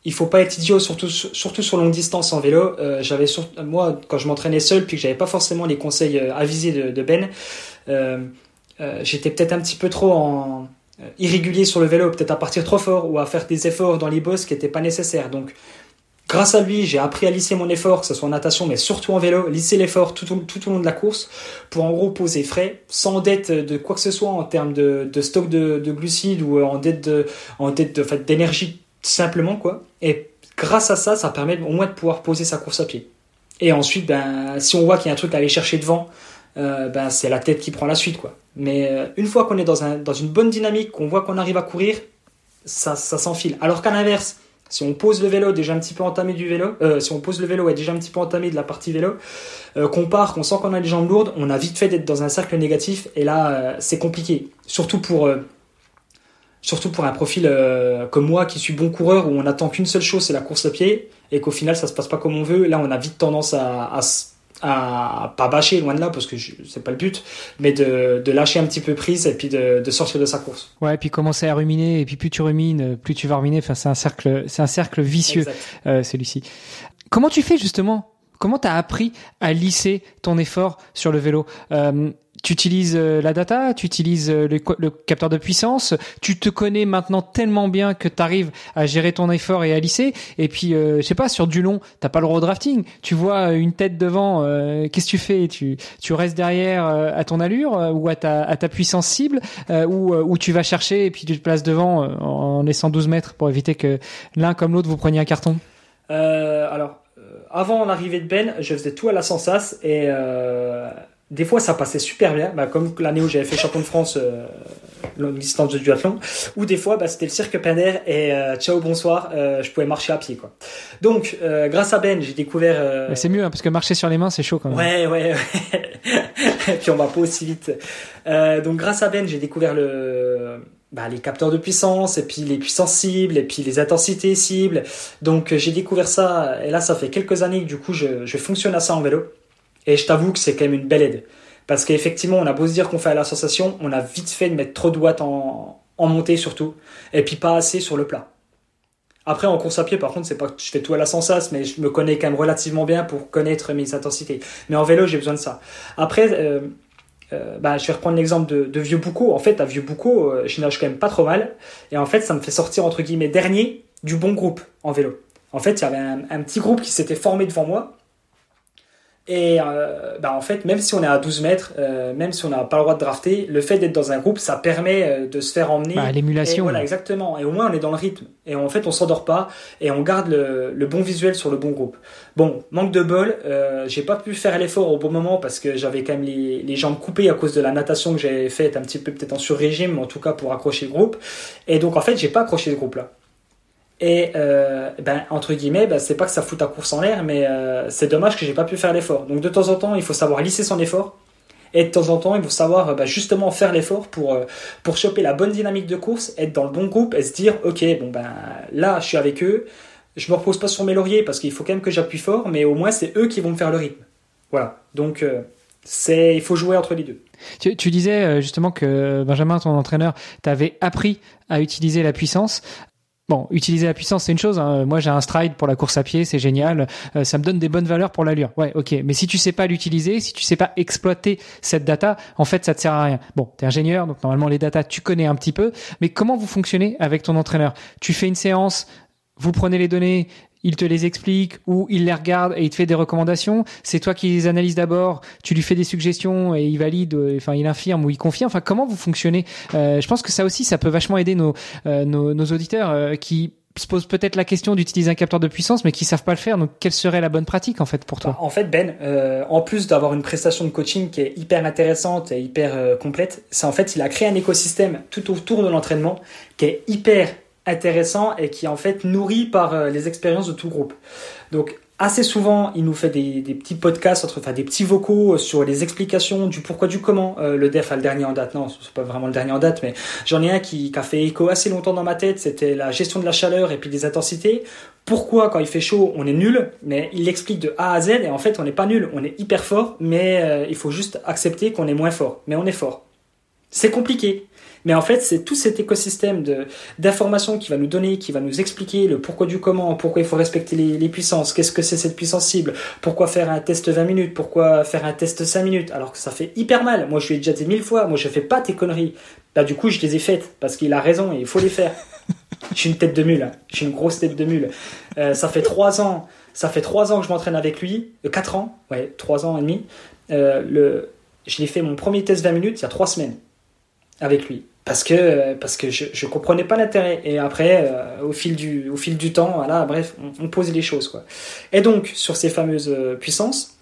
S2: il faut pas être idiot, surtout, surtout sur longue distance en vélo. Euh, j'avais moi, quand je m'entraînais seul, puis que j'avais pas forcément les conseils euh, avisés de, Ben, euh, j'étais peut-être un petit peu trop en irrégulier sur le vélo, peut-être à partir trop fort ou à faire des efforts dans les bosses qui n'étaient pas nécessaires. Donc, grâce à lui, j'ai appris à lisser mon effort, que ce soit en natation, mais surtout en vélo, lisser l'effort tout, tout, au long de la course, pour en gros poser frais, sans dette de quoi que ce soit en termes de, stock de, de, glucides ou en dette d'énergie simplement quoi. Et grâce à ça, ça permet au moins de pouvoir poser sa course à pied. Et ensuite, ben, si on voit qu'il y a un truc à aller chercher devant, euh, ben, c'est la tête qui prend la suite quoi. Mais euh, une fois qu'on est dans, un, dans une bonne dynamique, qu'on voit qu'on arrive à courir, ça, ça s'enfile. Alors qu'à l'inverse, si on pose le vélo déjà un petit peu entamé du vélo, euh, si on pose le vélo est déjà un petit peu entamé de la partie vélo, qu'on part, qu'on sent qu'on a les jambes lourdes, on a vite fait d'être dans un cercle négatif et là c'est compliqué. Surtout pour surtout pour un profil comme moi qui suis bon coureur où on attend qu'une seule chose c'est la course à pied et qu'au final ça se passe pas comme on veut. Là on a vite tendance à, à à pas bâcher loin de là parce que c'est pas le but mais de, de, lâcher un petit peu prise et puis de, de, sortir de sa course.
S1: Ouais et puis commencer à ruminer et puis plus tu rumines plus tu vas ruminer enfin c'est un cercle c'est un cercle vicieux euh, celui-ci. Comment tu fais justement? Comment tu as appris à lisser ton effort sur le vélo? Euh, tu utilises euh, la data, tu utilises euh, le, capteur de puissance, tu te connais maintenant tellement bien que tu arrives à gérer ton effort et à lisser. Et puis, euh, je sais pas, sur du long, t'as pas le road drafting. Tu vois une tête devant, qu'est-ce que tu fais? Tu, restes derrière à ton allure ou à ta, puissance cible ou, ou tu vas chercher et puis tu te places devant en laissant 12 mètres pour éviter que l'un comme l'autre vous preniez un carton
S2: Alors, avant l'arrivée de Ben, je faisais tout à la sensas et des fois, ça passait super bien, bah, comme l'année où j'avais fait champion de France euh, longue distance de duathlon, ou des fois, bah, c'était le cirque Pinder et euh, ciao, bonsoir, euh, je pouvais marcher à pied. quoi. Donc, euh, grâce à Ben, j'ai découvert... Euh,
S1: c'est mieux, hein, parce que marcher sur les mains, c'est chaud quand même.
S2: Ouais, ouais, ouais. et puis on va pas aussi vite. donc, grâce à Ben, j'ai découvert le... Bah, les capteurs de puissance, et puis les puissances cibles, et puis les intensités cibles. Donc, j'ai découvert ça, et là, ça fait quelques années que du coup, je, je fonctionne à ça en vélo. Et je t'avoue que c'est quand même une belle aide. Parce qu'effectivement, on a beau se dire qu'on fait à la sensation, on a vite fait de mettre trop de watts en, en montée surtout, et puis pas assez sur le plat. Après, en course à pied, par contre, c'est pas que je fais tout à la sensation, mais je me connais quand même relativement bien pour connaître mes intensités. Mais en vélo, j'ai besoin de ça. Après, euh, euh, bah, je vais reprendre l'exemple de, de Vieux Boucau. En fait, à Vieux Boucau, euh, je nage quand même pas trop mal. Et en fait, ça me fait sortir, entre guillemets, dernier du bon groupe en vélo. En fait, il y avait un petit groupe qui s'était formé devant moi. Et euh, bah en fait, même si on est à 12 mètres, euh, même si on n'a pas le droit de drafter, le fait d'être dans un groupe, ça permet euh, de se faire emmener.
S1: Bah, l'émulation.
S2: Voilà, exactement. Et au moins, on est dans le rythme. Et en fait, on s'endort pas et on garde le, le, bon visuel sur le bon groupe. Bon, manque de bol, euh, j'ai pas pu faire l'effort au bon moment parce que j'avais quand même les, les, jambes coupées à cause de la natation que j'avais faite un petit peu peut-être en sur-régime, en tout cas pour accrocher le groupe. Et donc, en fait, j'ai pas accroché le groupe-là. Et euh, ben, entre guillemets, ben, c'est pas que ça fout ta course en l'air, mais euh, c'est dommage que j'ai pas pu faire l'effort. Donc de temps en temps, il faut savoir lisser son effort. Et de temps en temps, il faut savoir ben, justement faire l'effort pour, euh, pour choper la bonne dynamique de course, être dans le bon groupe et se dire, ok, bon ben là, je suis avec eux, je me repose pas sur mes lauriers parce qu'il faut quand même que j'appuie fort, mais au moins c'est eux qui vont me faire le rythme. Voilà. Donc c'est, il faut jouer entre les deux.
S1: Tu, tu, disais justement que Benjamin, ton entraîneur, t'avait appris à utiliser la puissance. Bon, utiliser la puissance, c'est une chose. Hein. Moi, j'ai un stride pour la course à pied, c'est génial. Euh, ça me donne des bonnes valeurs pour l'allure. Ouais, ok. Mais si tu sais pas l'utiliser, si tu sais pas exploiter cette data, en fait, ça te sert à rien. Bon, t'es ingénieur, donc normalement les data, tu connais un petit peu. Mais comment vous fonctionnez avec ton entraîneur? Tu fais une séance, vous prenez les données, il te les explique ou il les regarde et il te fait des recommandations. C'est toi qui les analyses d'abord, tu lui fais des suggestions et il valide, euh, enfin il infirme ou il confirme. Enfin comment vous fonctionnez? Euh, Je pense que ça aussi, ça peut vachement aider nos euh, nos, nos, auditeurs euh, qui se posent peut-être la question d'utiliser un capteur de puissance, mais qui savent pas le faire. Donc, quelle serait la bonne pratique en fait pour toi?
S2: Bah, En fait, Ben, en plus d'avoir une prestation de coaching qui est hyper intéressante et hyper complète, c'est en fait il a créé un écosystème tout autour de l'entraînement qui est hyper intéressant et qui est en fait nourri par euh, les expériences de tout groupe. Donc assez souvent, il nous fait des, des petits podcasts, entre, enfin des petits vocaux sur les explications du pourquoi du comment. Euh, le def a le dernier en date, non, c'est pas vraiment le dernier en date, mais j'en ai un qui, qui, a fait écho assez longtemps dans ma tête. C'était la gestion de la chaleur et puis des intensités. Pourquoi quand il fait chaud on est nul, mais il l'explique de A à Z et en fait on n'est pas nul, on est hyper fort, mais euh, il faut juste accepter qu'on est moins fort, mais on est fort. C'est compliqué. Mais en fait, c'est tout cet écosystème d'informations qui va nous donner, qui va nous expliquer le pourquoi du comment, pourquoi il faut respecter les, les puissances, qu'est-ce que c'est cette puissance cible, pourquoi faire un test 20 minutes, pourquoi faire un test 5 minutes, alors que ça fait hyper mal. Moi, je lui ai déjà dit mille fois, moi, je fais pas tes conneries. Bah, du coup, je les ai faites parce qu'il a raison et il faut les faire. je suis une tête de mule, hein. je suis une grosse tête de mule. Euh, ça fait trois ans, ça fait trois ans que je m'entraîne avec lui, euh, quatre ans, ouais, trois ans et demi. Euh, le, je l'ai fait mon premier test 20 minutes il y a trois semaines avec lui parce que parce que je, je comprenais pas l'intérêt. Et après euh, au fil du au fil du temps voilà bref on, on pose les choses quoi. Et donc sur ces fameuses euh, puissances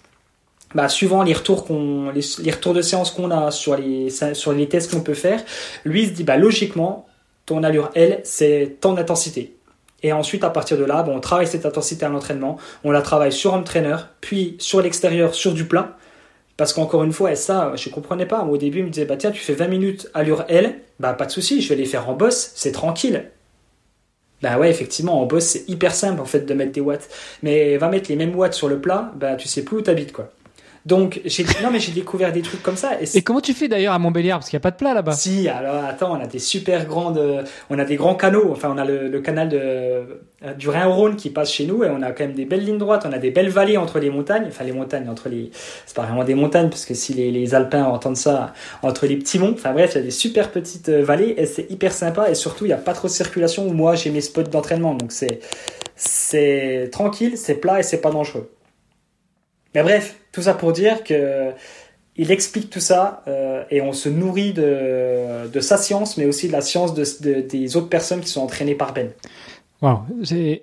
S2: bah, suivant les retours qu'on les, les, retours de séance qu'on a sur les sur les tests qu'on peut faire lui se dit bah logiquement ton allure L c'est tant d'intensité et ensuite à partir de là on travaille cette intensité à l'entraînement. On la travaille sur home trainer puis sur l'extérieur sur du plat parce qu'encore une fois, et ça, je comprenais pas. Au début, il me disait, bah tiens, tu fais 20 minutes allure L, bah pas de souci, je vais les faire en boss, c'est tranquille. Bah ouais, effectivement, en boss, c'est hyper simple en fait de mettre des watts. Mais va mettre les mêmes watts sur le plat, bah tu sais plus où t'habites quoi. Donc, j'ai non mais j'ai découvert des trucs comme ça.
S1: Et, et comment tu fais d'ailleurs à Montbéliard? Parce qu'il n'y a pas de plat là-bas
S2: Si, alors attends, on a des super grandes, on a des grands canaux. Enfin, on a le, le canal de du Rhin au Rhône qui passe chez nous et on a quand même des belles lignes droites. On a des belles vallées entre les montagnes. Enfin, les montagnes entre les, c'est pas vraiment des montagnes parce que si les, les Alpins entendent ça, entre les petits monts. Enfin bref, il y a des super petites vallées et c'est hyper sympa et surtout il n'y a pas trop de circulation. Moi, j'ai mes spots d'entraînement, donc c'est c'est tranquille, c'est plat et c'est pas dangereux. Mais bref, tout ça pour dire que il explique tout ça euh, et on se nourrit de, de, sa science, mais aussi de la science de, de, des autres personnes qui sont entraînées par Ben.
S1: Wow,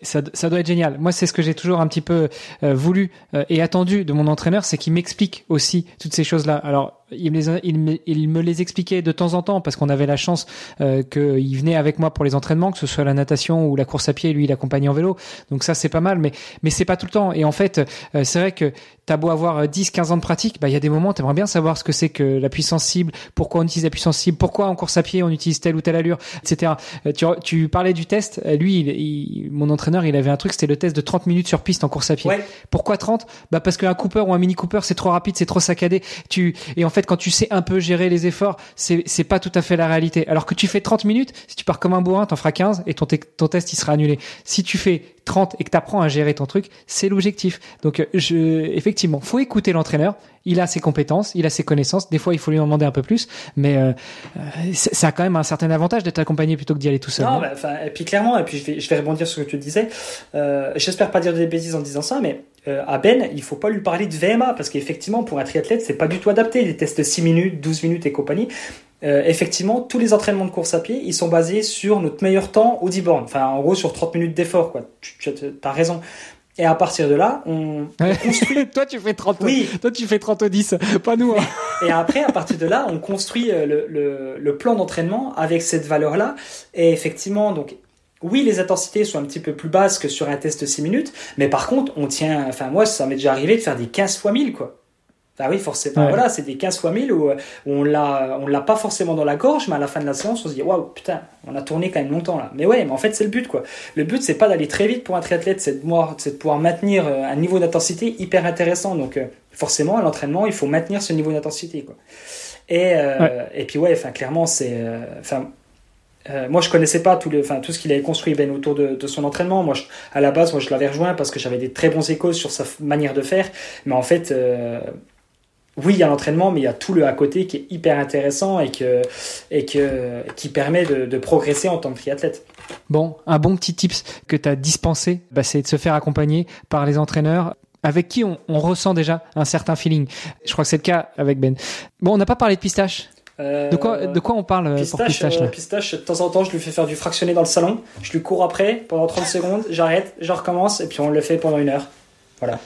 S1: ça, ça, doit être génial. Moi, c'est ce que j'ai toujours un petit peu euh, voulu euh, et attendu de mon entraîneur, c'est qu'il m'explique aussi toutes ces choses-là. Alors, il me, les, il, me, il me les expliquait de temps en temps parce qu'on avait la chance euh, qu'il venait avec moi pour les entraînements, que ce soit la natation ou la course à pied, lui il accompagnait en vélo. Donc ça c'est pas mal, mais mais c'est pas tout le temps. Et en fait, euh, c'est vrai que t'as beau avoir 10, 15 ans de pratique, bah il y a des moments t'aimerais bien savoir ce que c'est que la puissance cible, pourquoi on utilise la puissance cible, pourquoi en course à pied on utilise telle ou telle allure, etc. Euh, tu, tu parlais du test, lui, il, il, mon entraîneur, il avait un truc, c'était le test de 30 minutes sur piste en course à pied.
S2: Ouais.
S1: Pourquoi 30 Bah parce qu'un Cooper ou un Mini Cooper c'est trop rapide, c'est trop saccadé. Tu et en fait quand tu sais un peu gérer les efforts, c'est c'est pas tout à fait la réalité. Alors que tu fais 30 minutes, si tu pars comme un bourrin, t'en feras 15 et ton, ton test il sera annulé. Si tu fais 30 et que tu apprends à gérer ton truc, c'est l'objectif. Donc je effectivement, faut écouter l'entraîneur, il a ses compétences, il a ses connaissances, des fois il faut lui en demander un peu plus, mais euh, ça a quand même un certain avantage d'être accompagné plutôt que d'y aller tout seul.
S2: Non, bah, et puis clairement, et puis je vais, je vais rebondir sur ce que tu disais, euh, j'espère pas dire des bêtises en disant ça, mais euh, à Ben, il faut pas lui parler de VMA, parce qu'effectivement, pour un triathlète, c'est pas du tout adapté, les tests 6 minutes, 12 minutes et compagnie. Euh, effectivement, tous les entraînements de course à pied, ils sont basés sur notre meilleur temps au 10 bornes. Enfin, en gros, sur 30 minutes d'effort, quoi. Tu, tu as raison. Et à partir de là, on, on construit.
S1: toi, tu fais 30.
S2: Oui.
S1: Toi, tu fais 30 10, pas nous. Hein.
S2: Et après, à partir de là, on construit le, le, le plan d'entraînement avec cette valeur-là. Et effectivement, donc, oui, les intensités sont un petit peu plus basses que sur un test 6 minutes, mais par contre, on tient, enfin, moi, ça m'est déjà arrivé de faire des 15 fois 1000, quoi. Enfin oui, forcément. Ouais. Voilà, c'est des 15 fois 1000 où, où on l'a, on l'a pas forcément dans la gorge, mais à la fin de la séance, on se dit, waouh, putain, on a tourné quand même longtemps là. Mais ouais, mais en fait, c'est le but, quoi. Le but, c'est pas d'aller très vite pour un triathlète, c'est de, pouvoir, c'est de pouvoir maintenir un niveau d'intensité hyper intéressant. Donc, forcément, à l'entraînement, il faut maintenir ce niveau d'intensité, quoi. Et, euh, ouais. et puis, ouais, enfin, clairement, c'est, enfin, euh, moi, je connaissais pas tout, le, enfin, tout ce qu'il avait construit Ben autour de, son entraînement. Moi, à la base, moi, je l'avais rejoint parce que j'avais des très bons échos sur sa manière de faire. Mais en fait, euh, oui, il y a l'entraînement, mais il y a tout le à côté qui est hyper intéressant et, que, et que, qui permet de, progresser en tant que triathlète.
S1: Bon, un bon petit tips que tu as dispensé, bah, c'est de se faire accompagner par les entraîneurs avec qui on, ressent déjà un certain feeling. Je crois que c'est le cas avec Ben. Bon, on n'a pas parlé de pistache. Euh, de, quoi, de quoi on parle
S2: pistache,
S1: pour pistache, là
S2: euh, pistache, de temps en temps, je lui fais faire du fractionné dans le salon. Je lui cours après pendant 30 secondes, j'arrête, je recommence et puis on le fait pendant une heure. Voilà.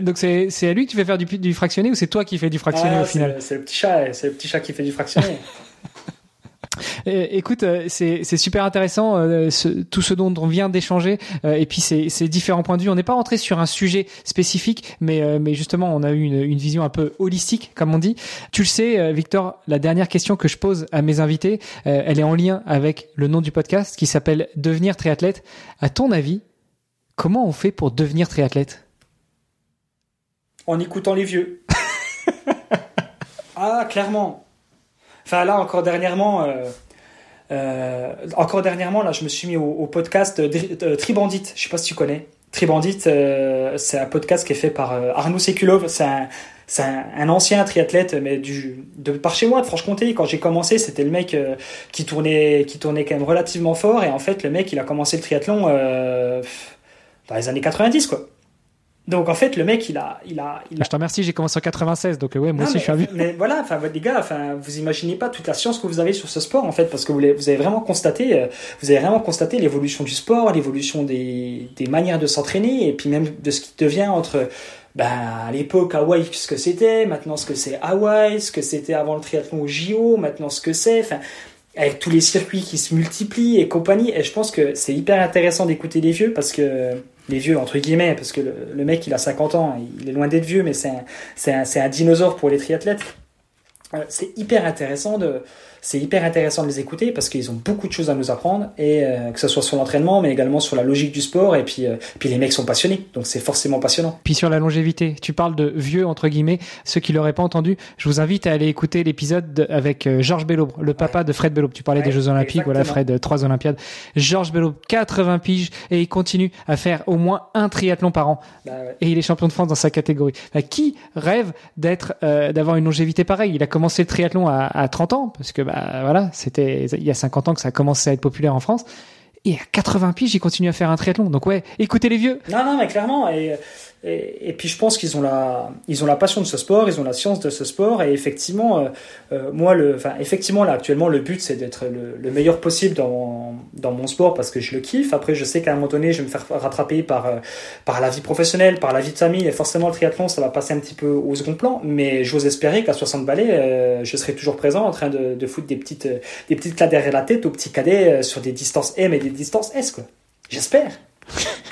S1: Donc c'est à lui que tu fais faire du, du fractionné ou c'est toi qui fais du fractionné
S2: ah,
S1: au final
S2: C'est le petit chat, c'est le petit chat qui fait du fractionné.
S1: écoute, euh, c'est super intéressant euh, tout ce dont on vient d'échanger euh, et puis ces, ces, différents points de vue. On n'est pas rentré sur un sujet spécifique, mais, mais justement, on a eu une, une, vision un peu holistique, comme on dit. Tu le sais, Victor, la dernière question que je pose à mes invités, elle est en lien avec le nom du podcast qui s'appelle Devenir triathlète. À ton avis, comment on fait pour devenir triathlète?
S2: En écoutant les vieux. ah, clairement. Enfin là encore dernièrement, euh, euh, encore dernièrement là, je me suis mis au, podcast Tribandit. Je sais pas si tu connais. Tribandit, euh, c'est un podcast qui est fait par Arnaud Sekulov. C'est un, ancien triathlète, mais de par chez moi, de Franche-Comté. Quand j'ai commencé, c'était le mec qui tournait, qui tournait quand même relativement fort. Et en fait, le mec, il a commencé le triathlon dans les années 90, quoi. Donc en fait, le mec, il a, il a,
S1: Je te remercie, j'ai commencé en 96, donc ouais, moi aussi
S2: je
S1: suis un vieux.
S2: Mais voilà, enfin les gars, enfin vous imaginez pas toute la science que vous avez sur ce sport en fait, parce que vous, vous avez vraiment constaté, euh, vous avez vraiment constaté l'évolution du sport, l'évolution des, des manières de s'entraîner, et puis même de ce qui devient entre ben, à l'époque, Hawaï, ce que c'était, maintenant ce que c'est Hawaï, ce que c'était avant le triathlon au JO, maintenant ce que c'est, enfin, avec tous les circuits qui se multiplient et compagnie. Et je pense que c'est hyper intéressant d'écouter les vieux parce que les vieux entre guillemets parce que le, mec il a 50 ans, il est loin d'être vieux, mais c'est un, un, un, dinosaure pour les triathlètes. Euh, c'est hyper intéressant de c'est hyper intéressant de les écouter parce qu'ils ont beaucoup de choses à nous apprendre et euh, que ce soit sur l'entraînement mais également sur la logique du sport et puis euh, puis les mecs sont passionnés donc c'est forcément passionnant.
S1: Puis sur la longévité, tu parles de vieux entre guillemets, ceux qui l'auraient pas entendu, je vous invite à aller écouter l'épisode avec euh, Georges Bellob, le papa de Fred Bellob. Tu parlais des Jeux Olympiques, voilà Fred, trois Olympiades. Georges Bellob, 80 piges et il continue à faire au moins un triathlon par an bah et il est champion de France dans sa catégorie. Bah, qui rêve d'être d'avoir une longévité pareille? Il a commencé le triathlon à, à 30 ans parce que bah, bah, voilà, c'était il y a 50 ans que ça a commencé à être populaire en France. Et à 80 piges, j'ai continué à faire un triathlon. Donc ouais, écoutez les vieux.
S2: Non, non, mais clairement. Et et, puis je pense qu'ils ont la, ont la passion de ce sport, ils ont la science de ce sport. Et effectivement, euh, euh moi, le, effectivement, là, actuellement, le but, c'est d'être le, le, meilleur possible dans, dans mon sport parce que je le kiffe. Après, je sais qu'à un moment donné, je vais me faire rattraper par, euh, par la vie professionnelle, par la vie de famille. Et forcément, le triathlon, ça va passer un petit peu au second plan. Mais j'ose espérer qu'à 60 balais, je serai toujours présent en train de, de foutre des petites, des petites derrière la tête aux petits cadets sur des distances M et des distances S. J'espère.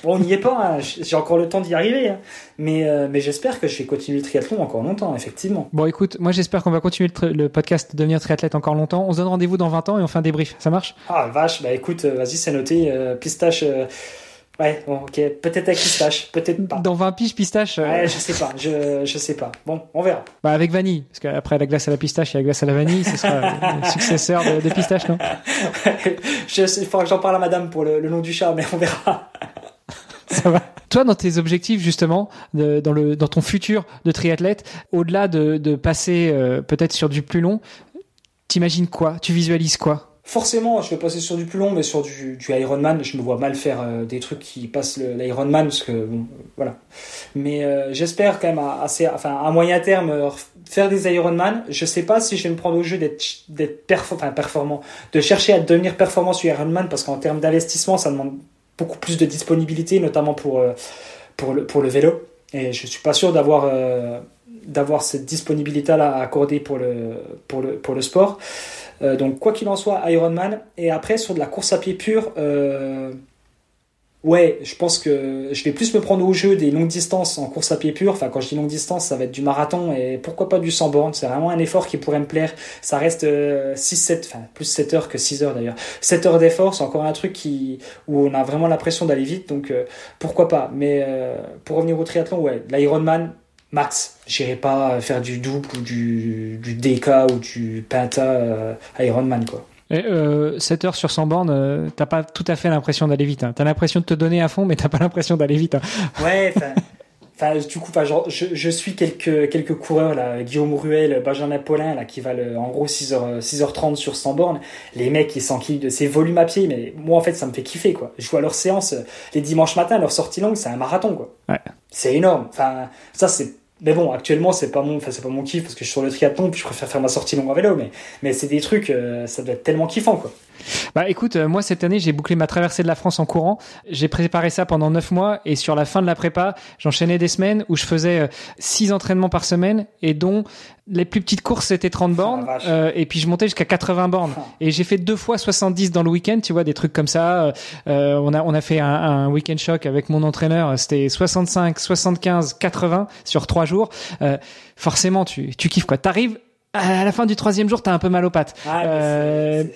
S2: Bon, on n'y est pas, hein. j'ai encore le temps d'y arriver. Hein. Mais, euh, mais j'espère que je vais continuer le triathlon encore longtemps, effectivement.
S1: Bon, écoute, moi j'espère qu'on va continuer le, podcast Devenir triathlète encore longtemps. On se donne rendez-vous dans 20 ans et on fait un débrief. Ça marche?
S2: Ah, vache, bah écoute, euh, vas-y, c'est noté. Euh, pistache. Ouais, bon, ok. Peut-être avec pistache, peut-être pas.
S1: Dans 20 piges pistache
S2: Ouais, je sais pas, je, je sais pas. Bon, on verra.
S1: Bah, avec vanille, parce qu'après la glace à la pistache et la glace à la vanille, ce sera le successeur de, pistache, non?
S2: Je, Il faudra que j'en parle à madame pour le, le nom du chat, mais on verra.
S1: Ça va. Toi, dans tes objectifs justement, de, dans le dans ton futur de triathlète, au-delà de, de passer euh, peut-être sur du plus long, t'imagines quoi? Tu visualises quoi?
S2: Forcément, je vais passer sur du plus long, mais sur du, du Ironman, je me vois mal faire euh, des trucs qui passent l'Ironman, parce que bon, voilà. Mais euh, j'espère quand même à, assez, enfin à moyen terme faire des Ironman. Je sais pas si je vais me prendre au jeu d'être d'être performant, de chercher à devenir performant sur Ironman, parce qu'en termes d'investissement, ça demande beaucoup plus de disponibilité, notamment pour, euh, le, vélo. Et je suis pas sûr d'avoir euh, d'avoir cette disponibilité-là à accorder pour le sport. Euh, donc, quoi qu'il en soit, Ironman. Et après, sur de la course à pied pure, Ouais, je pense que je vais plus me prendre au jeu des longues distances en course à pied pur. Enfin, quand je dis longue distance, ça va être du marathon et pourquoi pas du 100 bornes. C'est vraiment un effort qui pourrait me plaire. Ça reste 6, euh, 7, enfin, plus 7 heures que 6 heures d'ailleurs. 7 heures d'effort, c'est encore un truc qui, où on a vraiment l'impression d'aller vite. Donc, euh, pourquoi pas. Mais euh, pour revenir au triathlon, ouais, l'Ironman, max. J'irai pas faire du double ou du, du DK ou du Penta Ironman, quoi.
S1: Et, euh, 7 heures sur 100 bornes, euh, t'as pas tout à fait l'impression d'aller vite. Hein. T'as l'impression de te donner à fond, mais t'as pas l'impression d'aller vite. Hein.
S2: Ouais, enfin, du coup, je, je, suis quelques, quelques coureurs, là, Guillaume Ruel, Benjamin Paulin, là, qui valent en gros 6h, 6h30 sur 100 bornes. Les mecs, ils s'enquillent de ces volumes à pied, mais moi, en fait, ça me fait kiffer, quoi. Je vois leur séance, les dimanches matins, leur sortie longue, c'est un marathon, quoi.
S1: Ouais.
S2: C'est énorme. Enfin, ça, c'est mais bon, actuellement, c'est pas mon, enfin, c'est pas mon kiff parce que je suis sur le triathlon puis je préfère faire ma sortie longue en vélo. Mais, mais c'est des trucs, euh, ça doit être tellement kiffant, quoi.
S1: Bah écoute, euh, moi cette année j'ai bouclé ma traversée de la France en courant. J'ai préparé ça pendant neuf mois et sur la fin de la prépa, j'enchaînais des semaines où je faisais euh, six entraînements par semaine et dont les plus petites courses c'était 30 bornes
S2: vache.
S1: euh, et puis je montais jusqu'à 80 bornes
S2: Ah.
S1: et j'ai fait deux fois 70 dans le week-end, tu vois des trucs comme ça. Euh, on a on a fait un, un week-end choc avec mon entraîneur, c'était 65, 75, 80 sur trois jours. Euh, forcément tu tu kiffes quoi. T'arrives à la fin du troisième jour, t'as un peu mal aux pattes.
S2: Ah,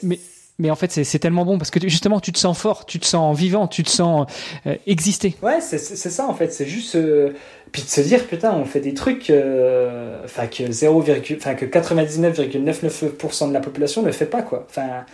S2: mais
S1: mais en fait, c'est tellement bon parce que tu- justement, tu te sens fort, tu te sens vivant, tu te sens euh, exister.
S2: Ouais, c'est ça en fait. C'est juste. euh, Puis de se dire, putain, on fait des trucs. euh, Enfin, que 0, enfin, que 99,99% de la population ne fait pas, quoi. Enfin,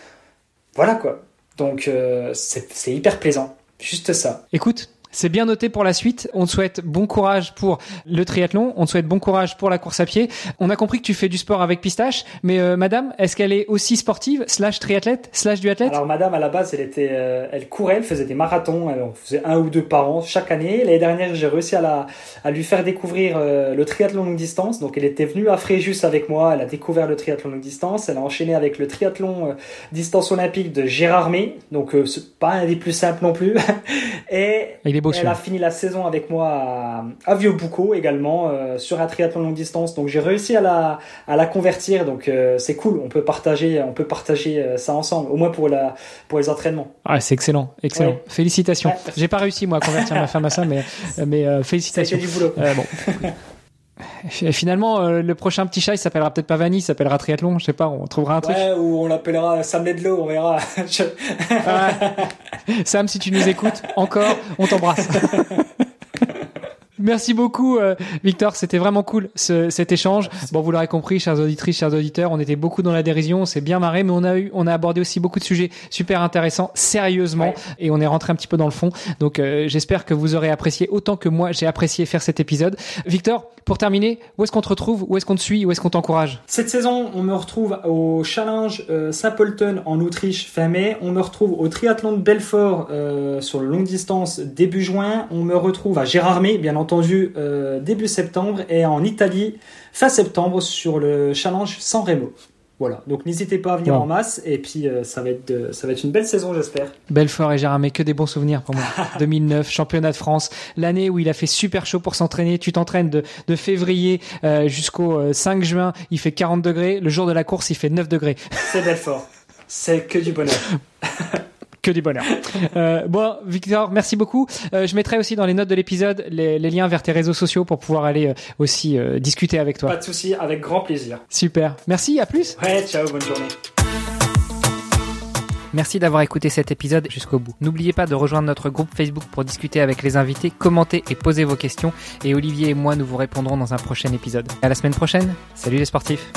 S2: voilà, quoi. Donc, c'est hyper plaisant. Juste ça.
S1: Écoute, c'est bien noté pour la suite. On te souhaite bon courage pour le triathlon. On te souhaite bon courage pour la course à pied. On a compris que tu fais du sport avec pistache, mais euh, madame, est-ce qu'elle est aussi sportive, slash triathlète, slash duathlète
S2: Alors, madame, à la base, elle était, euh, elle courait, elle faisait des marathons. Elle en faisait un ou deux par an chaque année. L'année dernière, j'ai réussi à la, à lui faire découvrir euh, le triathlon longue distance. Donc, elle était venue à Fréjus avec moi. Elle a découvert le triathlon longue distance. Elle a enchaîné avec le triathlon distance olympique de Gérardmer. Donc, euh, c'est pas un des plus simples non plus. Et
S1: Il est beau
S2: elle a fini la saison avec moi à, à Vieux-Boucau également euh, sur un triathlon longue distance. Donc j'ai réussi à la, à la convertir. Donc euh, c'est cool. On peut partager, on peut partager euh, ça ensemble. Au moins pour la, pour les entraînements.
S1: Ah, c'est excellent, excellent.
S2: Ouais.
S1: Félicitations.
S2: Ouais.
S1: J'ai pas réussi moi à convertir ma femme à ça, mais mais euh,
S2: Ça a
S1: félicitations.
S2: été du boulot.
S1: Bon. Et Finalement, euh, le prochain petit chat, il s'appellera peut-être pas Vanille, il s'appellera triathlon. Je sais pas, on trouvera un truc.
S2: Ouais, ou on l'appellera Sam Ledlow, on verra. Je-
S1: Ah. Sam, si tu nous écoutes, encore, on t'embrasse. Merci beaucoup, euh, Victor. C'était vraiment cool ce- cet échange. Bon, vous l'aurez compris, chers auditrices, chers auditeurs, on était beaucoup dans la dérision, on s'est bien marré, mais on a eu, on a abordé aussi beaucoup de sujets super intéressants, sérieusement,
S2: Ouais.
S1: et on est rentré un petit peu dans le fond. Donc, euh, j'espère que vous aurez apprécié autant que moi j'ai apprécié faire cet épisode. Victor, pour terminer, où est-ce qu'on te retrouve, où est-ce qu'on te suit, où est-ce qu'on t'encourage?
S2: Cette saison, on me retrouve au Challenge euh, Sapolton en Autriche fin mai. On me retrouve au Triathlon de Belfort euh, sur le longue distance début juin. On me retrouve à Gérardmer, bien entendu, euh, début septembre. Et en Italie, fin septembre, sur le Challenge San Remo. Voilà, donc n'hésitez pas à venir en masse. Et puis, euh, ça, va être ça va être une belle saison, j'espère.
S1: Belfort et Gérardmer, que des bons souvenirs pour moi. 2009, championnat de France, l'année où il a fait super chaud pour s'entraîner. Tu t'entraînes de, de février euh, jusqu'au euh, 5 juin, il fait 40 degrés. Le jour de la course, il fait 9 degrés.
S2: C'est Belfort. C'est que du bonheur.
S1: Que du bonheur. Euh, bon, Victor, merci beaucoup. Euh, je mettrai aussi dans les notes de l'épisode les, les liens vers tes réseaux sociaux pour pouvoir aller euh, aussi euh, discuter avec toi.
S2: Pas de souci, avec grand plaisir.
S1: Super. Merci, à plus.
S2: Ouais, ciao, bonne journée.
S1: Merci d'avoir écouté cet épisode jusqu'au bout. N'oubliez pas de rejoindre notre groupe Facebook pour discuter avec les invités, commenter et poser vos questions. Et Olivier et moi, nous vous répondrons dans un prochain épisode. À la semaine prochaine. Salut les sportifs.